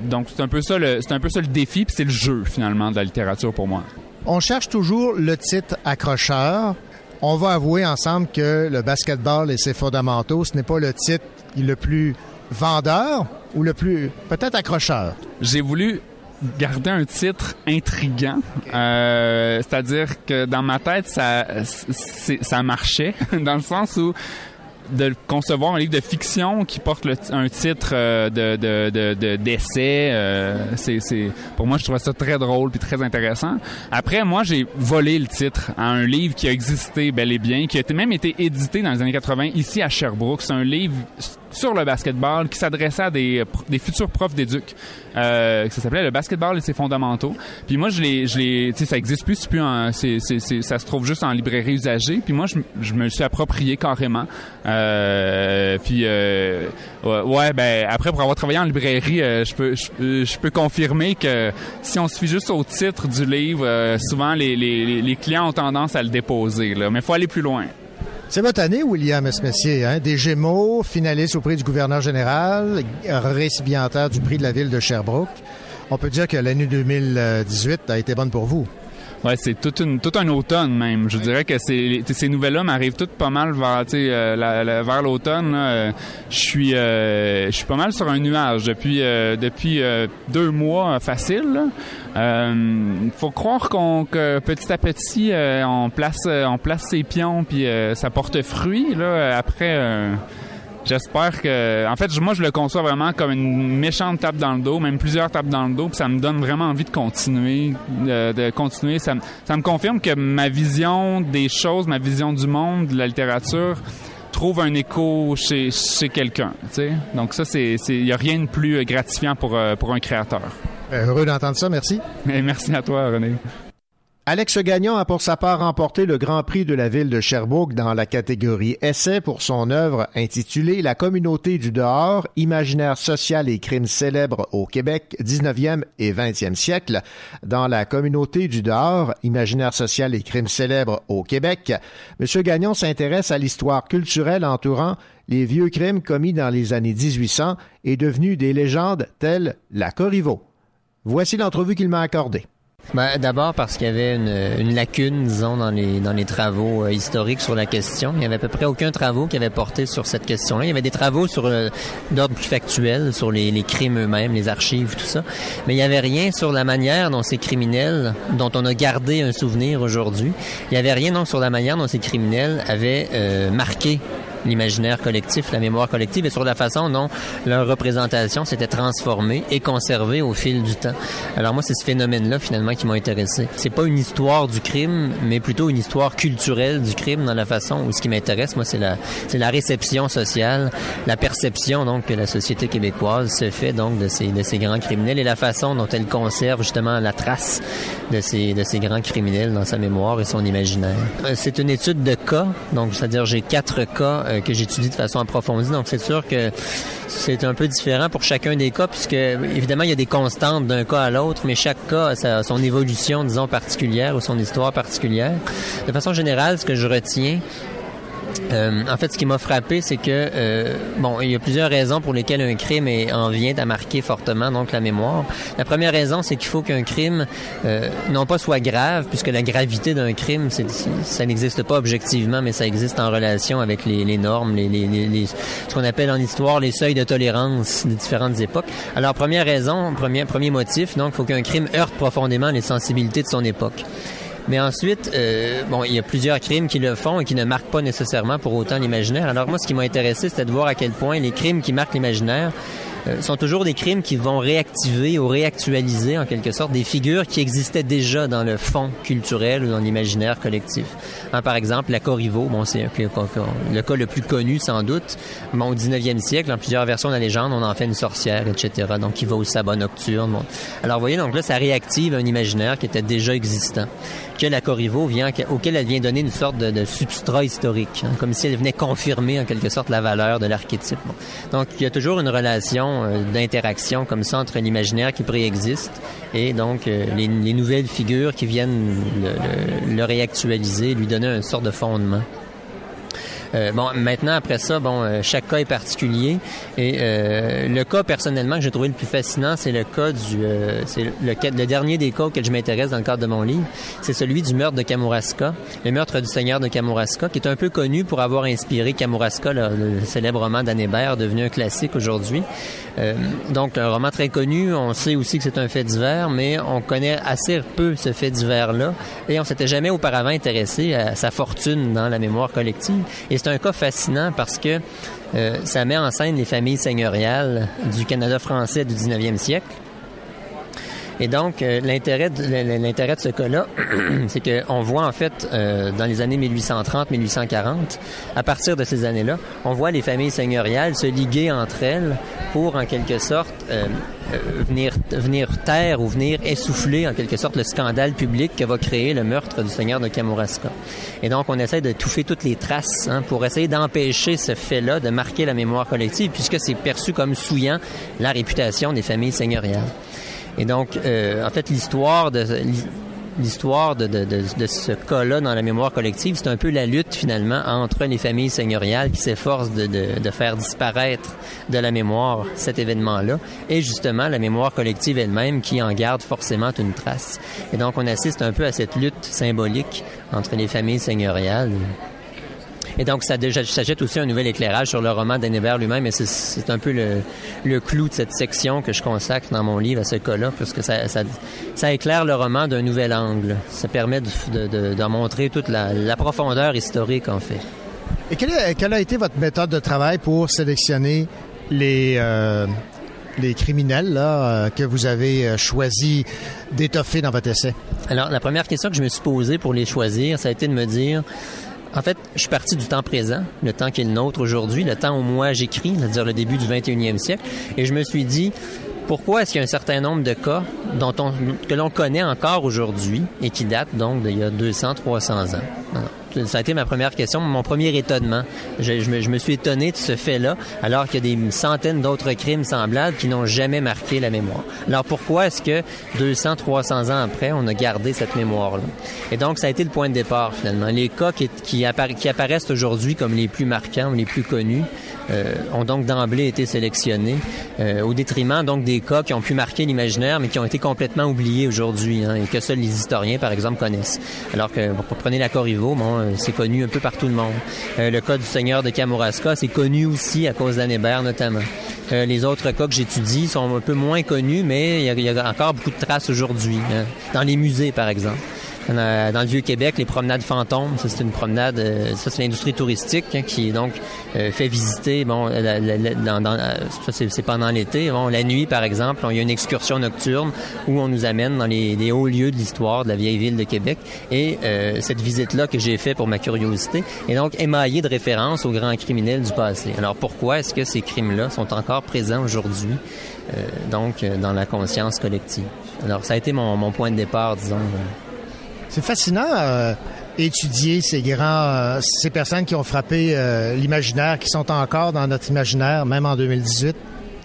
Donc c'est un peu ça le, c'est un peu ça le défi, puis c'est le jeu finalement de la littérature pour moi. On cherche toujours le titre accrocheur. On va avouer ensemble que le basketball et ses fondamentaux, ce n'est pas le titre le plus vendeur ou le plus peut-être accrocheur. J'ai voulu garder un titre intriguant, euh, c'est-à-dire que dans ma tête ça ça marchait *laughs* dans le sens où de concevoir un livre de fiction qui porte le- un titre euh, de de de- de- d'essai euh, c'est c'est pour moi je trouvais ça très drôle puis très intéressant. Après moi j'ai volé le titre à un livre qui a existé bel et bien qui a même été édité dans les années 80 ici à Sherbrooke. C'est un livre sur le basketball qui s'adressait à des, futurs profs d'éduc. Euh, ça s'appelait le basketball et ses fondamentaux. Puis moi, je l'ai, tu sais, ça existe plus, c'est ça se trouve juste en librairie usagée. Puis moi, je, me suis approprié carrément. Euh, puis euh, ouais, ben après pour avoir travaillé en librairie, je peux, je, peux- confirmer que si on se fie juste au titre du livre, souvent les clients ont tendance à le déposer. Là, mais faut aller plus loin. C'est votre année, William S. Messier, hein? Des Gémeaux, finaliste au prix du gouverneur général, récipiendaire du prix de la ville de Sherbrooke. On peut dire que l'année 2018 a été bonne pour vous. Ouais, c'est tout, une, tout un automne même. Je dirais que c'est, t- ces nouvelles-là m'arrivent toutes pas mal vers, euh, vers l'automne. Euh, Je suis, euh, je suis pas mal sur un nuage depuis, depuis deux mois facile. faut croire qu'on, que petit à petit, on place, on place ses pions puis ça porte fruit. Là après. Euh, J'espère que, en fait, moi, je le conçois vraiment comme une méchante tape dans le dos, même plusieurs tapes dans le dos, puis ça me donne vraiment envie de continuer, de, de continuer. Ça, me- ça me confirme que ma vision des choses, ma vision du monde, de la littérature, trouve un écho chez, chez quelqu'un. Donc ça, c'est, c'est, y a rien de plus gratifiant pour euh, pour un créateur. Euh, Heureux d'entendre ça, merci. *laughs* Et merci à toi, René. Alex Gagnon a pour sa part remporté le Grand Prix de la ville de Sherbrooke dans la catégorie Essai pour son œuvre intitulée La communauté du dehors, imaginaire social et crimes célèbres au Québec, 19e et 20e siècle. Dans la communauté du dehors, imaginaire social et crimes célèbres au Québec, M. Gagnon s'intéresse à l'histoire culturelle entourant les vieux crimes commis dans les années 1800 et devenus des légendes telles la Corriveau. Voici l'entrevue qu'il m'a accordée. Ben, D'abord parce qu'il y avait une, une lacune, disons, dans les, travaux euh, historiques sur la question. Il n'y avait à peu près aucun travaux qui avait porté sur cette question-là. Il y avait des travaux sur euh, d'ordre plus factuel, sur les, les crimes eux-mêmes, les archives, tout ça. Mais il n'y avait rien sur la manière dont ces criminels, dont on a gardé un souvenir aujourd'hui, il n'y avait rien donc sur la manière dont ces criminels avaient euh, marqué l'imaginaire collectif, la mémoire collective et sur la façon dont leur représentation s'était transformée et conservée au fil du temps. Alors moi, c'est ce phénomène-là finalement qui m'a intéressé. C'est pas une histoire du crime, mais plutôt une histoire culturelle du crime dans la façon où ce qui m'intéresse, moi, c'est la, c'est la réception sociale, la perception donc que la société québécoise se fait donc de ces, de ces grands criminels et la façon dont elle conserve justement la trace de ces, de ces grands criminels dans sa mémoire et son imaginaire. Euh, C'est une étude de cas, donc c'est-à-dire j'ai quatre cas euh, que j'étudie de façon approfondie, donc c'est sûr que c'est un peu différent pour chacun des cas, puisque évidemment il y a des constantes d'un cas à l'autre, mais chaque cas a son évolution, disons, particulière ou son histoire particulière. De façon générale, ce que je retiens, euh, en fait, ce qui m'a frappé, c'est que euh, bon, il y a plusieurs raisons pour lesquelles un crime en vient à marquer fortement donc la mémoire. La première raison, c'est qu'il faut qu'un crime euh, non pas soit grave, puisque la gravité d'un crime, ça n'existe pas objectivement, mais ça existe en relation avec les, les normes, les, les- les- ce qu'on appelle en histoire les seuils de tolérance des différentes époques. Alors, première raison, premier, premier motif, donc, il faut qu'un crime heurte profondément les sensibilités de son époque. Mais ensuite, euh, bon, il y a plusieurs crimes qui le font et qui ne marquent pas nécessairement pour autant l'imaginaire. Alors moi, ce qui m'a intéressé, c'était de voir à quel point les crimes qui marquent l'imaginaire euh, sont toujours des crimes qui vont réactiver ou réactualiser en quelque sorte des figures qui existaient déjà dans le fond culturel ou dans l'imaginaire collectif. Hein, par exemple, la Corriveau, bon, c'est le cas le plus connu sans doute. Bon, au 19e siècle, dans plusieurs versions de la légende, on en fait une sorcière, etc. Donc, qui va au sabbat nocturne. Alors, vous voyez, donc là, ça réactive un imaginaire qui était déjà existant que la Corriveau vient, auquel elle vient donner une sorte de, substrat historique, hein, comme si elle venait confirmer en quelque sorte la valeur de l'archétype. Donc il y a toujours une relation euh, d'interaction comme ça entre l'imaginaire qui préexiste et donc euh, les, les nouvelles figures qui viennent le, le- réactualiser, lui donner une sorte de fondement. Euh, bon, maintenant après ça, bon, euh, chaque cas est particulier et euh, le cas personnellement que j'ai trouvé le plus fascinant, c'est le cas du, euh, c'est le, dernier des cas auxquels je m'intéresse dans le cadre de mon livre, c'est celui du meurtre de Kamouraska, le meurtre du seigneur de Kamouraska, qui est un peu connu pour avoir inspiré Kamouraska, le, célèbre roman d'Anne devenu un classique aujourd'hui. Euh, donc un roman très connu, on sait aussi que c'est un fait divers, mais on connaît assez peu ce fait divers-là et on s'était jamais auparavant intéressé à sa fortune dans la mémoire collective. C'est un cas fascinant parce que euh, ça met en scène les familles seigneuriales du Canada français du 19e siècle. Et donc, euh, l'intérêt de, ce cas-là, *clears throat* c'est qu'on voit en fait, euh, dans les années 1830-1840, à partir de ces années-là, on voit les familles seigneuriales se liguer entre elles pour, en quelque sorte, euh, venir, venir taire ou venir essouffler, en quelque sorte, le scandale public que va créer le meurtre du seigneur de Kamouraska. Et donc, on essaie de touffer toutes les traces hein, pour essayer d'empêcher ce fait-là de marquer la mémoire collective, puisque c'est perçu comme souillant la réputation des familles seigneuriales. Et donc, euh, en fait, l'histoire de l'histoire de, de, de, de, ce cas-là dans la mémoire collective, c'est un peu la lutte finalement entre les familles seigneuriales qui s'efforcent de, de, faire disparaître de la mémoire cet événement-là, et justement la mémoire collective elle-même qui en garde forcément une trace. Et donc on assiste un peu à cette lutte symbolique entre les familles seigneuriales. Et donc, ça, ça jette aussi un nouvel éclairage sur le roman d'Hébert lui-même. Et c'est un peu le, le, clou de cette section que je consacre dans mon livre à ce cas-là, parce que ça, ça, ça, éclaire le roman d'un nouvel angle. Ça permet de, de, de montrer toute la, la, profondeur historique, en fait. Et quelle, est, quelle, a été votre méthode de travail pour sélectionner les... Euh les criminels là, euh, que vous avez euh, choisi d'étoffer dans votre essai? Alors, la première question que je me suis posée pour les choisir, ça a été de me dire, en fait, je suis parti du temps présent, le temps qui est le nôtre aujourd'hui, le temps où moi j'écris, c'est-à-dire le début du 21e siècle, et je me suis dit, pourquoi est-ce qu'il y a un certain nombre de cas dont on, que l'on connaît encore aujourd'hui et qui datent donc d'il y a 200, 300 ans? Ça a été ma première question, mon premier étonnement. Je, me, suis étonné de ce fait-là, alors qu'il y a des centaines d'autres crimes semblables qui n'ont jamais marqué la mémoire. Alors pourquoi est-ce que 200, 300 ans après, on a gardé cette mémoire-là? Et donc, ça a été le point de départ, finalement. Les cas qui, qui, qui apparaissent aujourd'hui comme les plus marquants, les plus connus, euh, ont donc d'emblée été sélectionnés euh, au détriment donc des cas qui ont pu marquer l'imaginaire mais qui ont été complètement oubliés aujourd'hui hein, et que seuls les historiens par exemple connaissent. Alors que bon, prenez la Corriveau, bon, euh, c'est connu un peu par tout le monde. Euh, le cas du seigneur de Kamouraska, c'est connu aussi à cause d'Anébert notamment. Euh, les autres cas que j'étudie sont un peu moins connus, mais il y, y, a encore beaucoup de traces aujourd'hui, hein, dans les musées par exemple. Dans le Vieux-Québec, les promenades fantômes, ça c'est une promenade, euh, ça c'est l'industrie touristique hein, qui donc euh, fait visiter, bon, la, la, dans, dans, euh, ça c'est pendant l'été, bon, la nuit par exemple, il y a une excursion nocturne où on nous amène dans les, les hauts lieux de l'histoire de la vieille ville de Québec et euh, cette visite-là que j'ai fait pour ma curiosité est donc émaillée de références aux grands criminels du passé. Alors pourquoi est-ce que ces crimes-là sont encore présents aujourd'hui, euh, donc dans la conscience collective? Alors ça a été mon, mon point de départ, disons. C'est fascinant euh, étudier ces grands, euh, ces personnes qui ont frappé euh, l'imaginaire, qui sont encore dans notre imaginaire, même en 2018.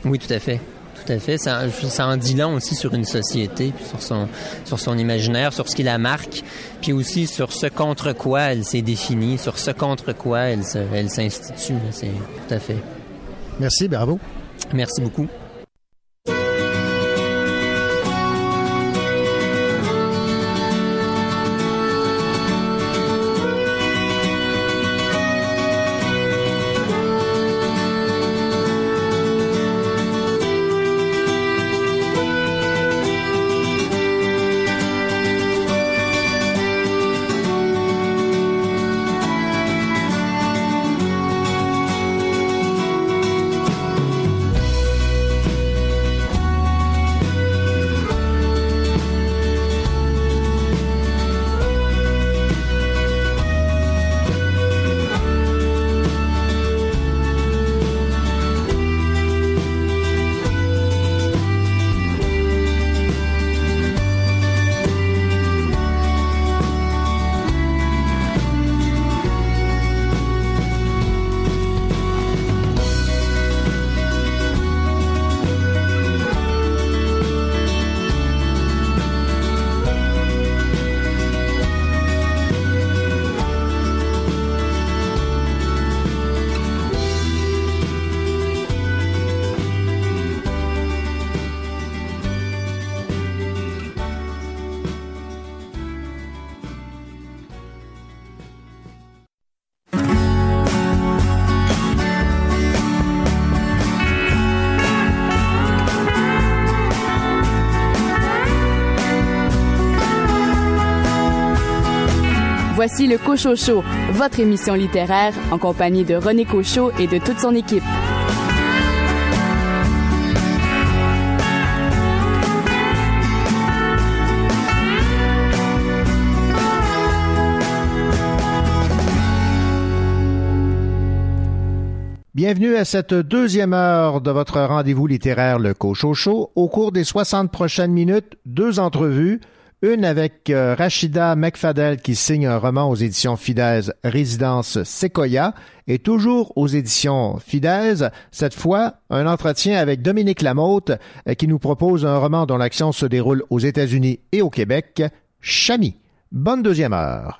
Oui, tout à fait. Tout à fait. Ça, ça en dit long aussi sur une société, puis sur son, sur son imaginaire, sur ce qui la marque, puis aussi sur ce contre quoi elle s'est définie, sur ce contre quoi elle, elle s'institue. C'est tout à fait. Merci, bravo. Merci beaucoup. Voici le Cochot Show, votre émission littéraire en compagnie de René Cochot et de toute son équipe. Bienvenue à cette deuxième heure de votre rendez-vous littéraire Le Cochocho. Au cours des 60 prochaines minutes, deux entrevues, une avec euh, Rachida McFadel qui signe un roman aux éditions Fidesz, Résidence Sequoia, et toujours aux éditions Fidesz. Cette fois, un entretien avec Dominique Lamotte euh, qui nous propose un roman dont l'action se déroule aux États-Unis et au Québec, Chami. Bonne deuxième heure.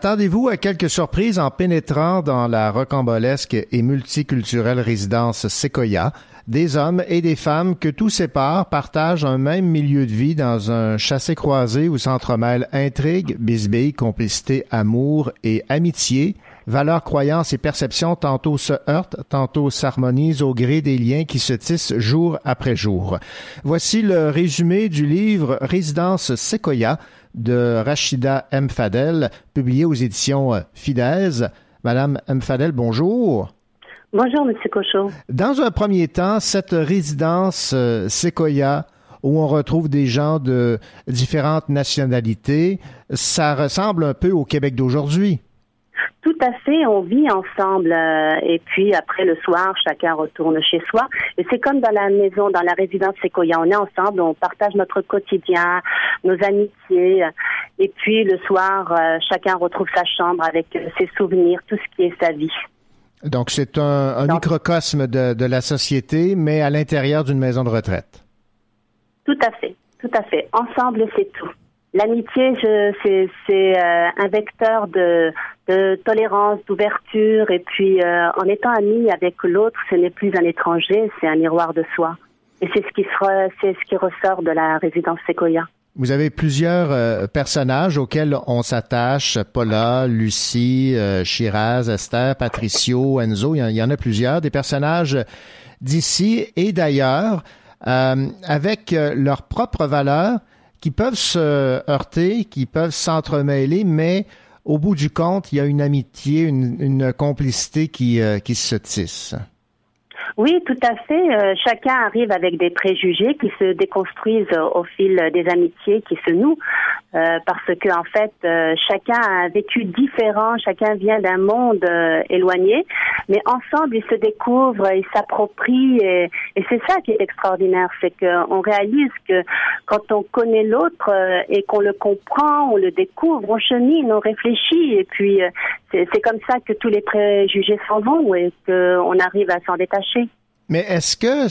Attendez-vous à quelques surprises en pénétrant dans la rocambolesque et multiculturelle résidence Sequoia. Des hommes et des femmes que tout sépare partagent un même milieu de vie dans un chassé-croisé où s'entremêlent intrigue, bisbille, complicité, amour et amitié. Valeurs, croyances et perceptions tantôt se heurtent, tantôt s'harmonisent au gré des liens qui se tissent jour après jour. Voici le résumé du livre Résidence Sequoia de Rachida M. Fadel, publié aux éditions euh, Fidesz. Madame M. Fadel, bonjour. Bonjour, M. Cochot. Dans un premier temps, cette résidence euh, Sequoia, où on retrouve des gens de différentes nationalités, ça ressemble un peu au Québec d'aujourd'hui. Tout à fait, on vit ensemble euh, et puis après le soir, chacun retourne chez soi. Et c'est comme dans la maison, dans la résidence Sequoia, on est ensemble, on partage notre quotidien, nos amitiés. Et puis le soir, euh, chacun retrouve sa chambre avec euh, ses souvenirs, tout ce qui est sa vie. Donc c'est un, un microcosme de, de la société, mais à l'intérieur d'une maison de retraite. Tout à fait, tout à fait. Ensemble, c'est tout. L'amitié, c'est c'est, euh, un vecteur de, de tolérance, d'ouverture, et puis euh, en étant ami avec l'autre, ce n'est plus un étranger, c'est un miroir de soi. Et c'est ce qui se- c'est ce qui ressort de la résidence Sequoia. Vous avez plusieurs euh, personnages auxquels on s'attache. Paula, Lucie, euh, Shiraz, Esther, Patricio, Enzo. Il y en, il y en a plusieurs. Des personnages d'ici et d'ailleurs euh, avec euh, leurs propres valeurs qui peuvent se heurter, qui peuvent s'entremêler, mais au bout du compte, il y a une amitié, une, complicité qui, euh, qui se tisse. Oui, tout à fait. Euh, chacun arrive avec des préjugés qui se déconstruisent au fil des amitiés qui se nouent, euh, parce que en fait, euh, chacun a un vécu différent, chacun vient d'un monde euh, éloigné, mais ensemble ils se découvrent, ils s'approprient, et, et c'est ça qui est extraordinaire, c'est qu'on réalise que quand on connaît l'autre euh, et qu'on le comprend, on le découvre, on chemine, on réfléchit, et puis euh, c'est comme ça que tous les préjugés s'en vont et qu'on arrive à s'en détacher. Mais est-ce que,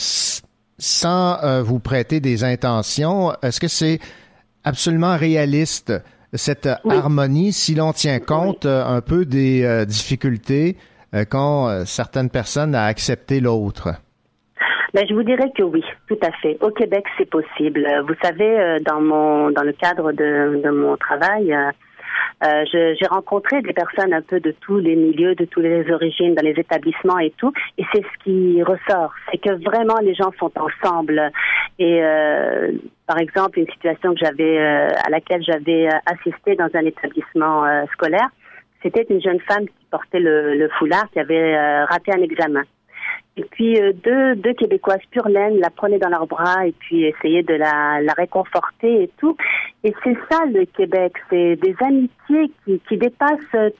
sans euh, vous prêter des intentions, est-ce que c'est absolument réaliste cette harmonie si l'on tient compte euh, un peu des euh, difficultés qu'ont certaines personnes à accepter l'autre? Ben, je vous dirais que oui, tout à fait. Au Québec, c'est possible. Vous savez, dans mon dans le cadre de, de mon travail, euh, j'ai rencontré des personnes un peu de tous les milieux, de toutes les origines, dans les établissements et tout, et c'est ce qui ressort, c'est que vraiment les gens sont ensemble. Et euh, par exemple, une situation que j'avais euh, à laquelle j'avais euh, assisté dans un établissement euh, scolaire, c'était une jeune femme qui portait le, le foulard, qui avait euh, raté un examen. Et puis euh, deux, deux Québécoises pure laine la prenaient dans leurs bras et puis essayaient de la, la réconforter et tout. Et c'est ça le Québec, c'est des amitiés qui, qui dépassent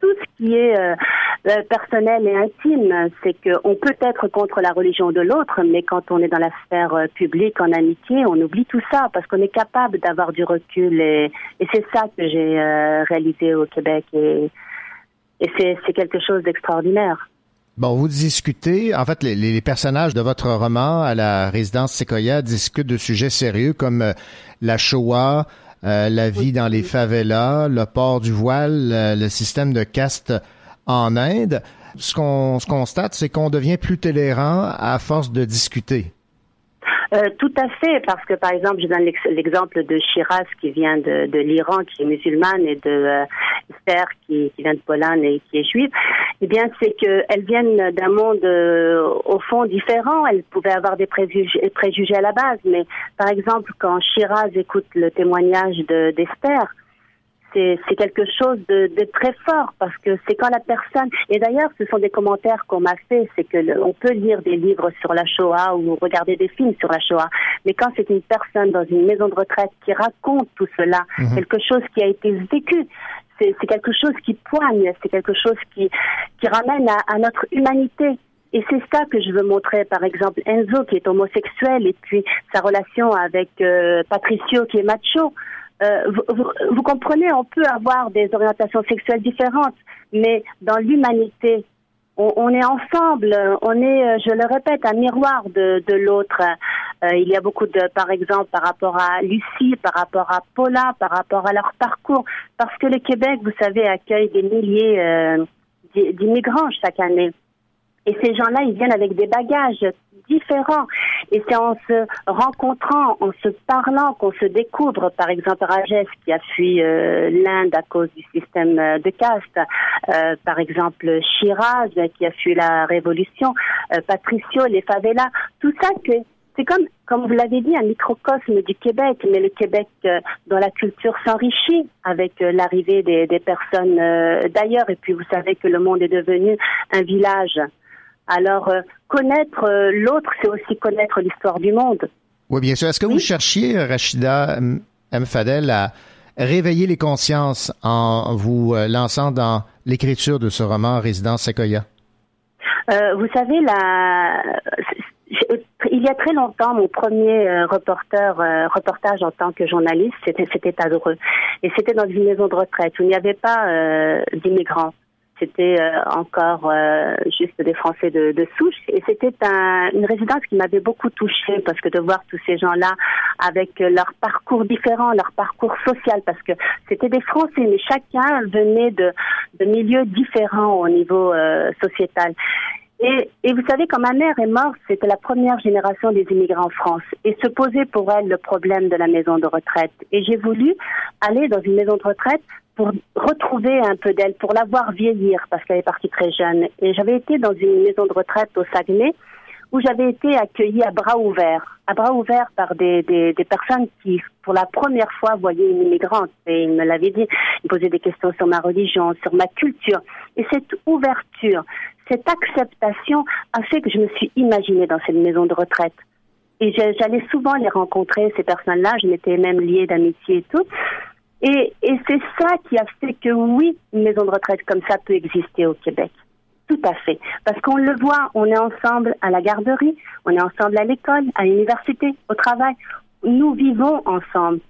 tout ce qui est euh, euh, personnel et intime. C'est qu'on peut être contre la religion de l'autre, mais quand on est dans la sphère publique en amitié, on oublie tout ça parce qu'on est capable d'avoir du recul. Et, et c'est ça que j'ai réalisé au Québec. Et, et c'est quelque chose d'extraordinaire. Bon, vous discutez, en fait, les, personnages de votre roman à la résidence Sequoia discutent de sujets sérieux comme euh, la Shoah, euh, la vie dans les favelas, le port du voile, le système de caste en Inde. Ce qu'on se constate, c'est qu'on devient plus tolérant à force de discuter. Euh, tout à fait, parce que par exemple, je donne l'ex- l'exemple de Shiraz qui vient de, l'Iran, qui est musulmane, et de euh, Esther qui, vient de Pologne et qui est juive. Eh bien, c'est qu'elles viennent d'un monde euh, au fond différent. Elles pouvaient avoir des préjugés, préjugés à la base, mais par exemple, quand Shiraz écoute le témoignage de- d'Esther, c'est quelque chose de, de très fort parce que c'est quand la personne et d'ailleurs ce sont des commentaires qu'on m'a fait c'est que le- on peut lire des livres sur la Shoah ou regarder des films sur la Shoah mais quand c'est une personne dans une maison de retraite qui raconte tout cela Mhm. quelque chose qui a été vécu c'est c'est quelque chose qui poigne c'est quelque chose qui qui ramène à, à notre humanité et c'est ça que je veux montrer, par exemple, Enzo qui est homosexuel et puis sa relation avec euh, Patricio qui est macho. Euh, vous, vous- vous comprenez, on peut avoir des orientations sexuelles différentes, mais dans l'humanité, on, on est ensemble, on est, euh, je le répète, un miroir de, de l'autre. Euh, il y a beaucoup de, par exemple, par rapport à Lucie, par rapport à Paula, par rapport à leur parcours, parce que le Québec, vous savez, accueille des milliers euh, d'i- d'immigrants chaque année. Et ces gens-là, ils viennent avec des bagages différents. Et c'est en se rencontrant, en se parlant qu'on se découvre. Par exemple, Rajesh qui a fui euh, l'Inde à cause du système euh, de caste. Euh, par exemple, Shiraz qui a fui la révolution. Patricio, les favelas. Tout ça, c'est comme, comme vous l'avez dit, un microcosme du Québec, mais le Québec euh, dont la culture s'enrichit avec l'arrivée des, personnes d'ailleurs. Et puis vous savez que le monde est devenu un village. Alors, euh, connaître euh, l'autre, c'est aussi connaître l'histoire du monde. Oui, bien sûr. Est-ce que vous cherchiez, Rachida M. Fadel, à réveiller les consciences en vous euh, lançant dans l'écriture de ce roman Résidence Sequoia? Euh, vous savez, la... il y a très longtemps, mon premier euh, reporter, euh, reportage en tant que journaliste, c'était c'était à Dreux. Et c'était dans une maison de retraite où il n'y avait pas euh, d'immigrants. C'était encore juste des Français de, souche. Et c'était un, une résidence qui m'avait beaucoup touchée parce que de voir tous ces gens-là avec leur parcours différent, leur parcours social, parce que c'était des Français, mais chacun venait de, milieux différents au niveau sociétal. Et, et, vous savez, quand ma mère est morte, c'était la première génération des immigrants en France. Et se posait pour elle le problème de la maison de retraite. Et j'ai voulu aller dans une maison de retraite pour retrouver un peu d'elle, pour la voir vieillir, parce qu'elle est partie très jeune. Et j'avais été dans une maison de retraite au Saguenay, où j'avais été accueillie à bras ouverts, à bras ouverts par des, des, personnes qui, pour la première fois, voyaient une immigrante. Et ils me l'avaient dit, ils posaient des questions sur ma religion, sur ma culture. Et cette ouverture, cette acceptation a fait que je me suis imaginée dans cette maison de retraite. Et j'allais souvent les rencontrer, ces personnes-là. Je m'étais même liée d'amitié et tout. Et, c'est ça qui a fait que oui, une maison de retraite comme ça peut exister au Québec. Tout à fait. Parce qu'on le voit, on est ensemble à la garderie, on est ensemble à l'école, à l'université, au travail. Nous vivons ensemble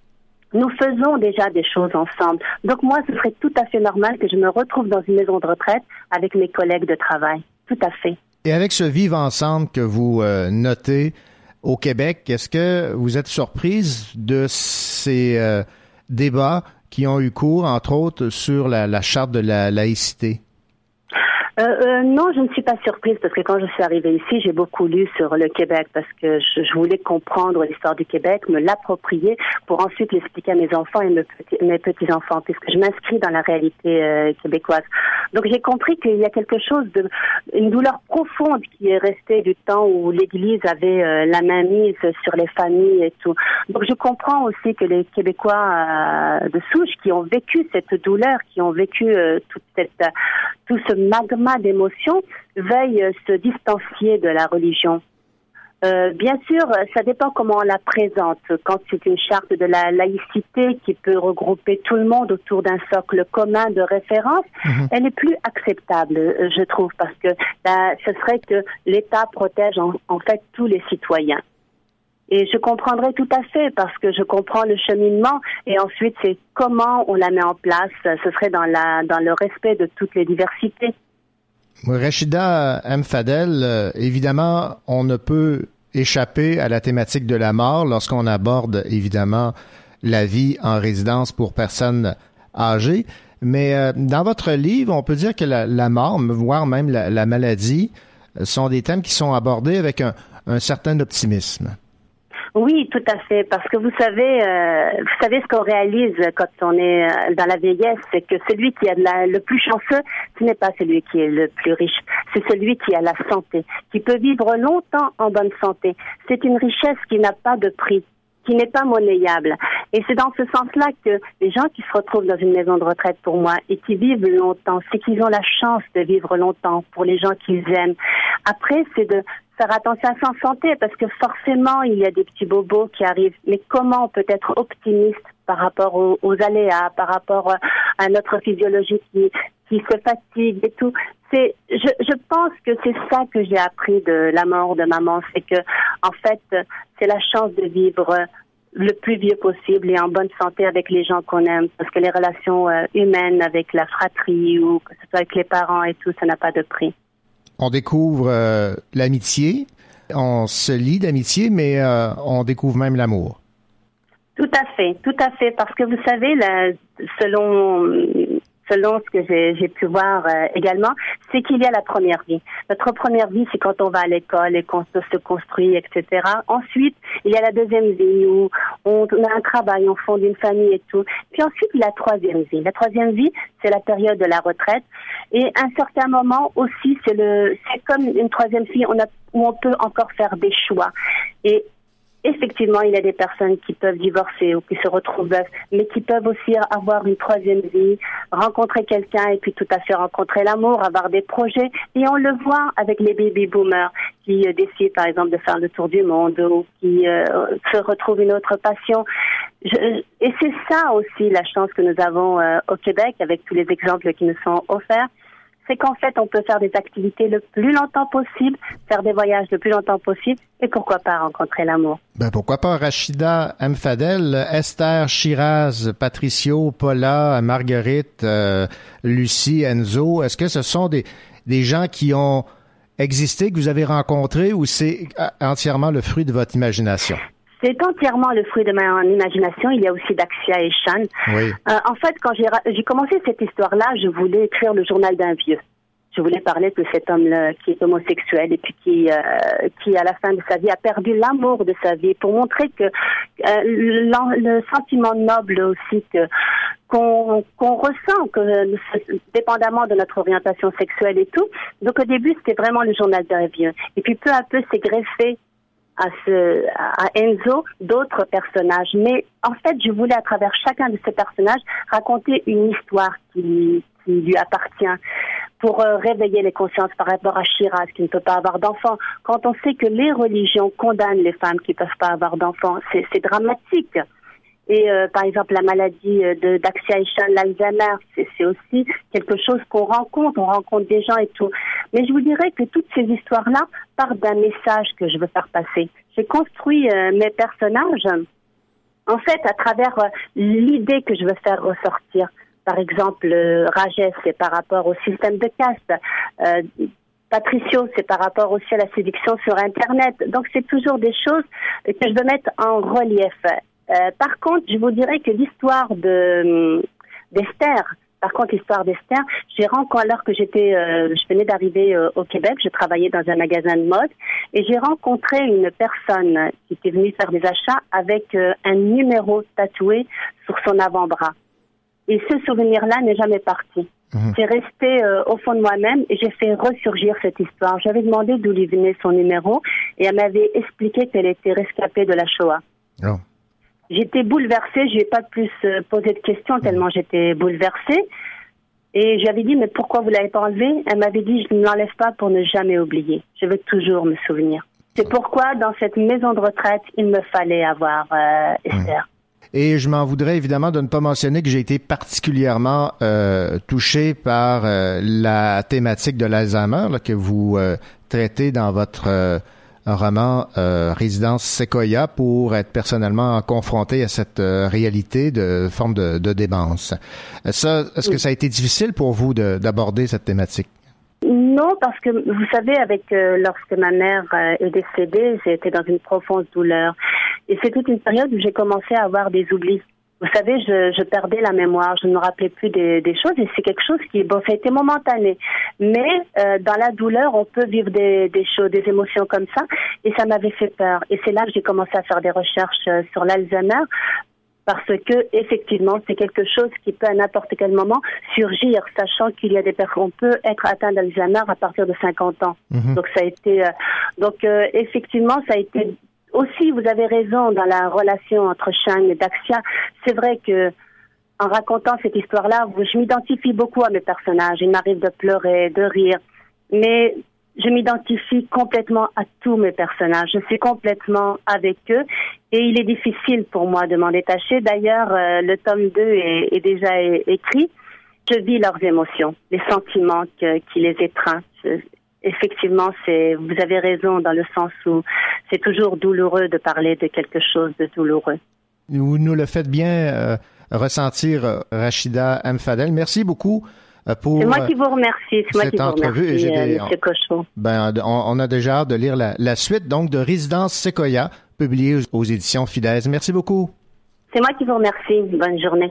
nous faisons déjà des choses ensemble. Donc moi, ce serait tout à fait normal que je me retrouve dans une maison de retraite avec mes collègues de travail. Tout à fait. Et avec ce vivre ensemble que vous euh, notez au Québec, est-ce que vous êtes surprise de ces euh, débats qui ont eu cours, entre autres, sur la, charte de la laïcité? Euh, euh, non, je ne suis pas surprise parce que quand je suis arrivée ici, j'ai beaucoup lu sur le Québec parce que je, voulais comprendre l'histoire du Québec, me l'approprier pour ensuite l'expliquer à mes enfants et mes petits-enfants puisque je m'inscris dans la réalité euh, québécoise. Donc j'ai compris qu'il y a quelque chose une douleur profonde qui est restée du temps où l'Église avait la main mise sur les familles et tout. Donc je comprends aussi que les Québécois de souche qui ont vécu cette douleur, qui ont vécu tout ce magma d'émotions veuille se distancier de la religion. Euh, bien sûr, ça dépend comment on la présente. Quand c'est une charte de la laïcité qui peut regrouper tout le monde autour d'un socle commun de référence, mhm. elle est plus acceptable, je trouve, parce que ce serait que l'État protège en, fait tous les citoyens. Et je comprendrais tout à fait parce que je comprends le cheminement et ensuite c'est comment on la met en place. Ce serait dans la dans le respect de toutes les diversités. Rachida M. Fadel, euh, évidemment, on ne peut échapper à la thématique de la mort lorsqu'on aborde évidemment la vie en résidence pour personnes âgées. Mais euh, dans votre livre, on peut dire que la, mort, voire même la, maladie, euh, sont des thèmes qui sont abordés avec un certain optimisme. Oui, tout à fait, parce que vous savez, euh, vous savez ce qu'on réalise quand on est euh, dans la vieillesse, c'est que celui qui a le plus chanceux, ce n'est pas celui qui est le plus riche, c'est celui qui a la santé, qui peut vivre longtemps en bonne santé. C'est une richesse qui n'a pas de prix qui n'est pas monnayable. Et c'est dans ce sens-là que les gens qui se retrouvent dans une maison de retraite pour moi et qui vivent longtemps, c'est qu'ils ont la chance de vivre longtemps pour les gens qu'ils aiment. Après, c'est de faire attention à sa santé parce que forcément il y a des petits bobos qui arrivent. Mais comment on peut être optimiste par rapport aux, aléas, par rapport à notre physiologie qui, qui se fatigue et tout? C'est, je, je pense que c'est ça que j'ai appris de la mort de maman, c'est que en fait c'est la chance de vivre le plus vieux possible et en bonne santé avec les gens qu'on aime, parce que les relations euh, humaines avec la fratrie ou que ce soit avec les parents et tout, ça n'a pas de prix on découvre euh, l'amitié, on se lie d'amitié, mais euh, on découvre même l'amour. Tout à fait, tout à fait, parce que vous savez, selon selon ce que j'ai pu voir euh, également, c'est qu'il y a la première vie. Notre première vie, c'est quand on va à l'école et qu'on se construit, etc. Ensuite, il y a la deuxième vie où on, a un travail, on fonde une famille et tout. Puis ensuite, la troisième vie. La troisième vie, c'est la période de la retraite. Et à un certain moment aussi, c'est comme une troisième vie, où on peut encore faire des choix. Et effectivement, il y a des personnes qui peuvent divorcer ou qui se retrouvent mais qui peuvent aussi avoir une troisième vie, rencontrer quelqu'un et puis tout à fait rencontrer l'amour, avoir des projets. Et on le voit avec les baby boomers qui euh, décident, par exemple, de faire le tour du monde ou qui euh, se retrouvent une autre passion. et c'est ça aussi la chance que nous avons euh, au Québec avec tous les exemples qui nous sont offerts c'est qu'en fait, on peut faire des activités le plus longtemps possible, faire des voyages le plus longtemps possible, et pourquoi pas rencontrer l'amour. Ben pourquoi pas? Rachida M. Fadel, Esther Shiraz, Patricio, Paula, Marguerite, euh, Lucie, Enzo. Est-ce que ce sont des, des gens qui ont existé, que vous avez rencontrés, ou c'est euh, entièrement le fruit de votre imagination? C'est entièrement le fruit de ma imagination. Il y a aussi Daxia et Shan. Oui. Euh, en fait, quand j'ai commencé cette histoire-là, je voulais écrire le journal d'un vieux. Je voulais parler de cet homme-là qui est homosexuel et puis qui, euh, qui, à la fin de sa vie, a perdu l'amour de sa vie pour montrer que euh, le sentiment noble aussi que qu'on qu'on ressent, que dépendamment de notre orientation sexuelle et tout. Donc au début, c'était vraiment le journal d'un vieux. Et puis peu à peu, c'est greffé à, ce, à Enzo d'autres personnages. Mais en fait, je voulais à travers chacun de ces personnages raconter une histoire qui, qui lui appartient pour euh, réveiller les consciences par rapport à Shiraz qui ne peut pas avoir d'enfants. Quand on sait que les religions condamnent les femmes qui ne peuvent pas avoir d'enfants, c'est dramatique. Et euh, par exemple, la maladie de d'Axia Ishan, l'Alzheimer, c'est aussi quelque chose qu'on rencontre, on rencontre des gens et tout. Mais je vous dirais que toutes ces histoires-là partent d'un message que je veux faire passer. J'ai construit euh, mes personnages, en fait, à travers euh, l'idée que je veux faire ressortir. Par exemple, Rajesh, c'est par rapport au système de caste. Patricio, c'est par rapport aussi à la séduction sur Internet. Donc, c'est toujours des choses que je veux mettre en relief. Euh, par contre, je vous dirais que l'histoire de d'Esther, par contre, l'histoire d'Esther, j'ai rencontré, alors que j'étais, euh, je venais d'arriver euh, au Québec, je travaillais dans un magasin de mode, et j'ai rencontré une personne qui était venue faire des achats avec euh, un numéro tatoué sur son avant-bras. Et ce souvenir-là n'est jamais parti. C'est resté euh, au fond de moi-même et j'ai fait ressurgir cette histoire. J'avais demandé d'où lui venait son numéro et elle m'avait expliqué qu'elle était rescapée de la Shoah. Oh. J'étais bouleversée, je n'ai pas plus euh, posé de questions tellement j'étais bouleversée. Et j'avais dit, mais pourquoi vous l'avez pas enlevé? Elle m'avait dit, je ne l'enlève pas pour ne jamais oublier. Je veux toujours me souvenir. C'est pourquoi, dans cette maison de retraite, il me fallait avoir euh, Esther. Et je m'en voudrais évidemment de ne pas mentionner que j'ai été particulièrement euh, touché par euh, la thématique de l'Alzheimer là, que vous traitez dans votre roman euh, Résidence Sequoia pour être personnellement confronté à cette euh, réalité de forme de, de démence. Euh, Ça, est-ce que ça a été difficile pour vous de- d'aborder cette thématique? Non, parce que vous savez, avec euh, lorsque ma mère euh, est décédée, j'ai été dans une profonde douleur. Et c'est toute une période où j'ai commencé à avoir des oublis. Vous savez, je, je perdais la mémoire, je ne me rappelais plus des, des choses et c'est quelque chose qui, bon, ça a été momentané. Mais euh, dans la douleur, on peut vivre des, des choses, des émotions comme ça et ça m'avait fait peur. Et c'est là que j'ai commencé à faire des recherches euh, sur l'Alzheimer parce que effectivement c'est quelque chose qui peut à n'importe quel moment surgir, sachant qu'il y a des personnes, on peut être atteint d'Alzheimer à partir de 50 ans. Mhm. Donc ça a été, euh, donc euh, effectivement ça a été aussi, vous avez raison dans la relation entre Shang et Daxia. C'est vrai que en racontant cette histoire-là, je m'identifie beaucoup à mes personnages. Il m'arrive de pleurer, de rire, mais je m'identifie complètement à tous mes personnages. Je suis complètement avec eux et il est difficile pour moi de m'en détacher. D'ailleurs, euh, le tome 2 est, déjà écrit. Je vis leurs émotions, les sentiments qui les étreint. Effectivement, c'est, vous avez raison dans le sens où c'est toujours douloureux de parler de quelque chose de douloureux. Vous nous le faites bien euh, ressentir, euh, Rachida M. Fadel. Merci beaucoup euh, pour C'est moi qui vous remercie. C'est moi cette qui vous entrevue. Et remercie, j'ai des- Monsieur Cochon. Ben, on, on a déjà hâte de lire la, la suite donc de Résidence Sequoia, publiée aux, aux éditions Fidesz. Merci beaucoup. C'est moi qui vous remercie. Bonne journée.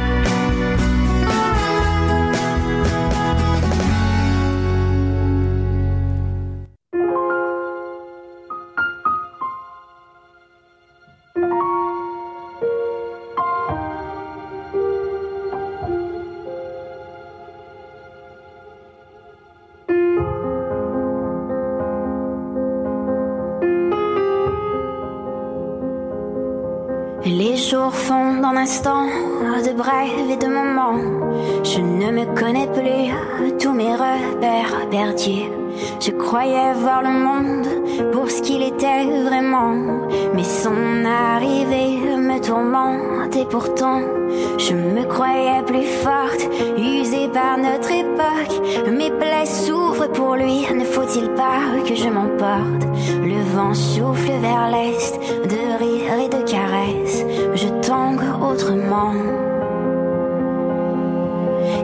D'un instant de brèves et de moments. Je ne me connais plus, tous mes repères perdus je croyais voir le monde pour ce qu'il était vraiment, mais son arrivée me tourmente et pourtant je me croyais plus forte, usée par notre époque. Mes plaies s'ouvrent pour lui, ne faut-il pas que je m'emporte? Le vent souffle vers l'est, de rire et de caresses, je tangue autrement.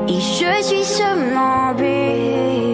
Et je suis somnambule.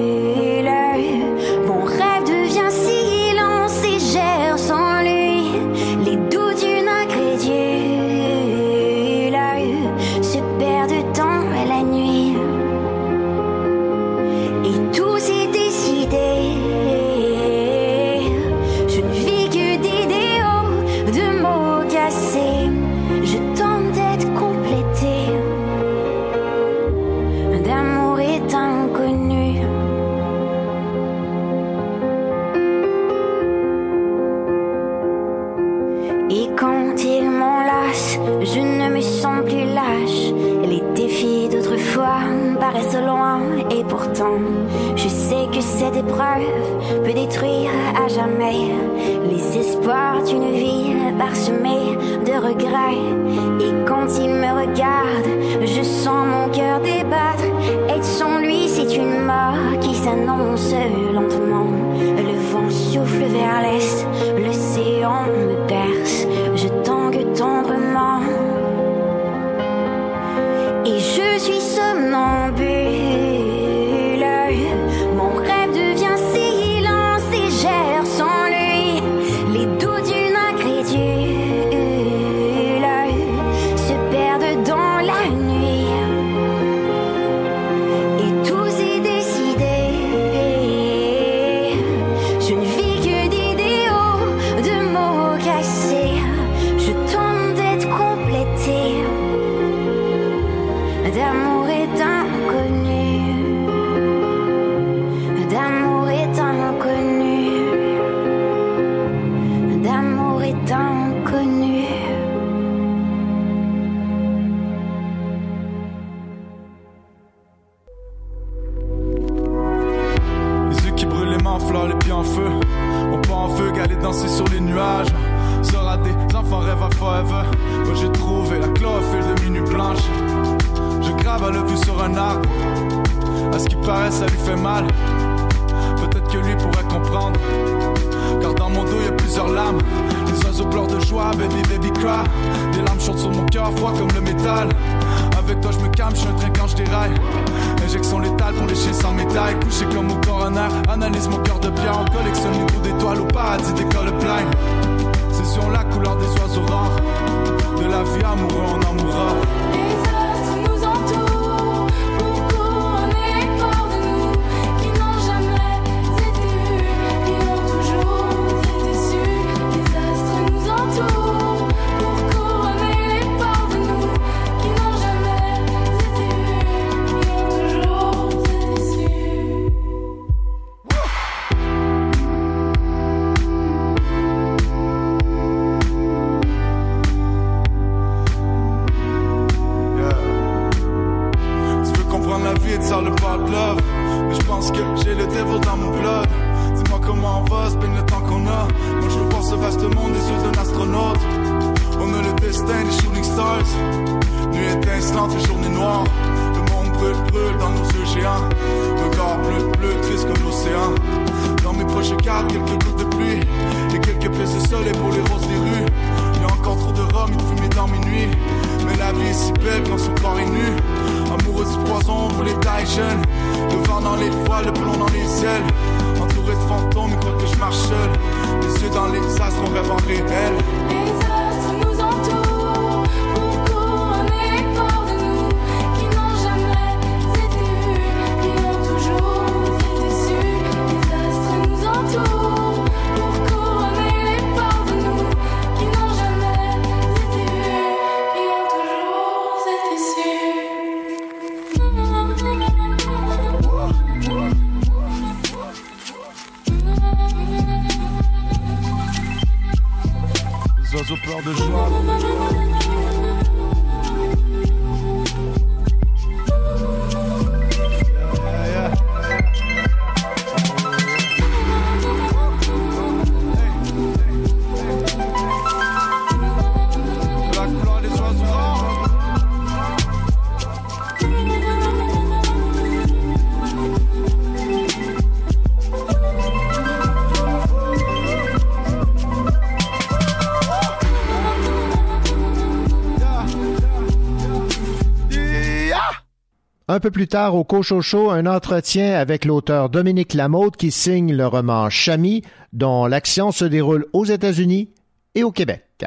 Peu plus tard, au Cochocho, un entretien avec l'auteur Dominique Lamotte qui signe le roman Chami, dont l'action se déroule aux États-Unis et au Québec.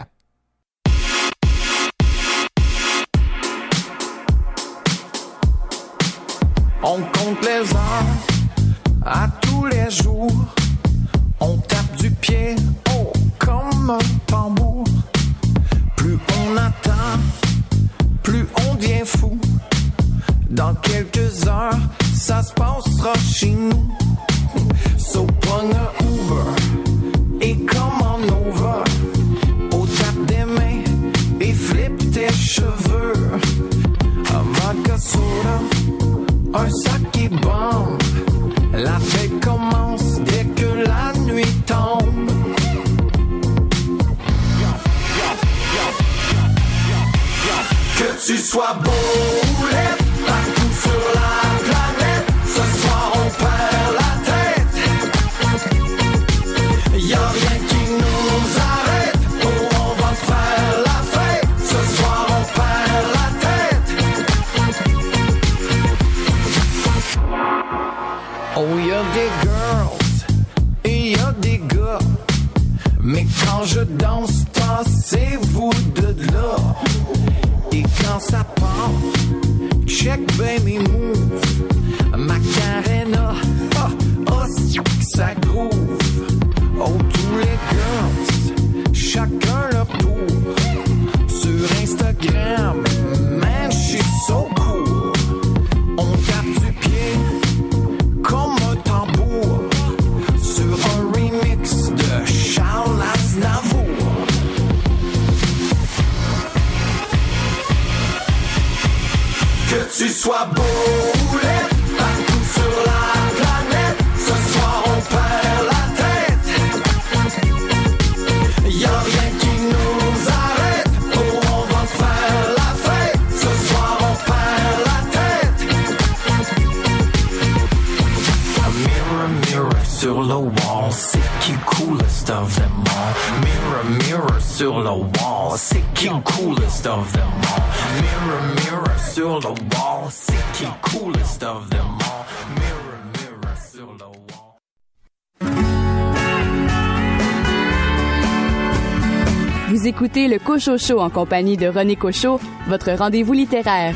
On compte les heures à tous les jours. On tape du pied, oh, comme un. Dans quelques heures, ça se passera chez nous. So prends un Uber et commande over. Au tape des mains et flip tes cheveux. Un soda, un sac qui bombe. La fête commence dès que la nuit tombe. Que tu sois beau ou quand je danse, tassez-vous de là. Et quand ça part, check ben mes moves. Macarena, ah, oh, c'est ça groove. Oh, tous les girls, chacun leur tour. Sur Instagram, tu sois beau sur le wall, c'est qui le coolest of them all? Mirror, mirror sur le wall, c'est qui le coolest of them all? Mirror, mirror sur le wall. Vous écoutez le Cocho Show en compagnie de René Cochot, votre rendez-vous littéraire.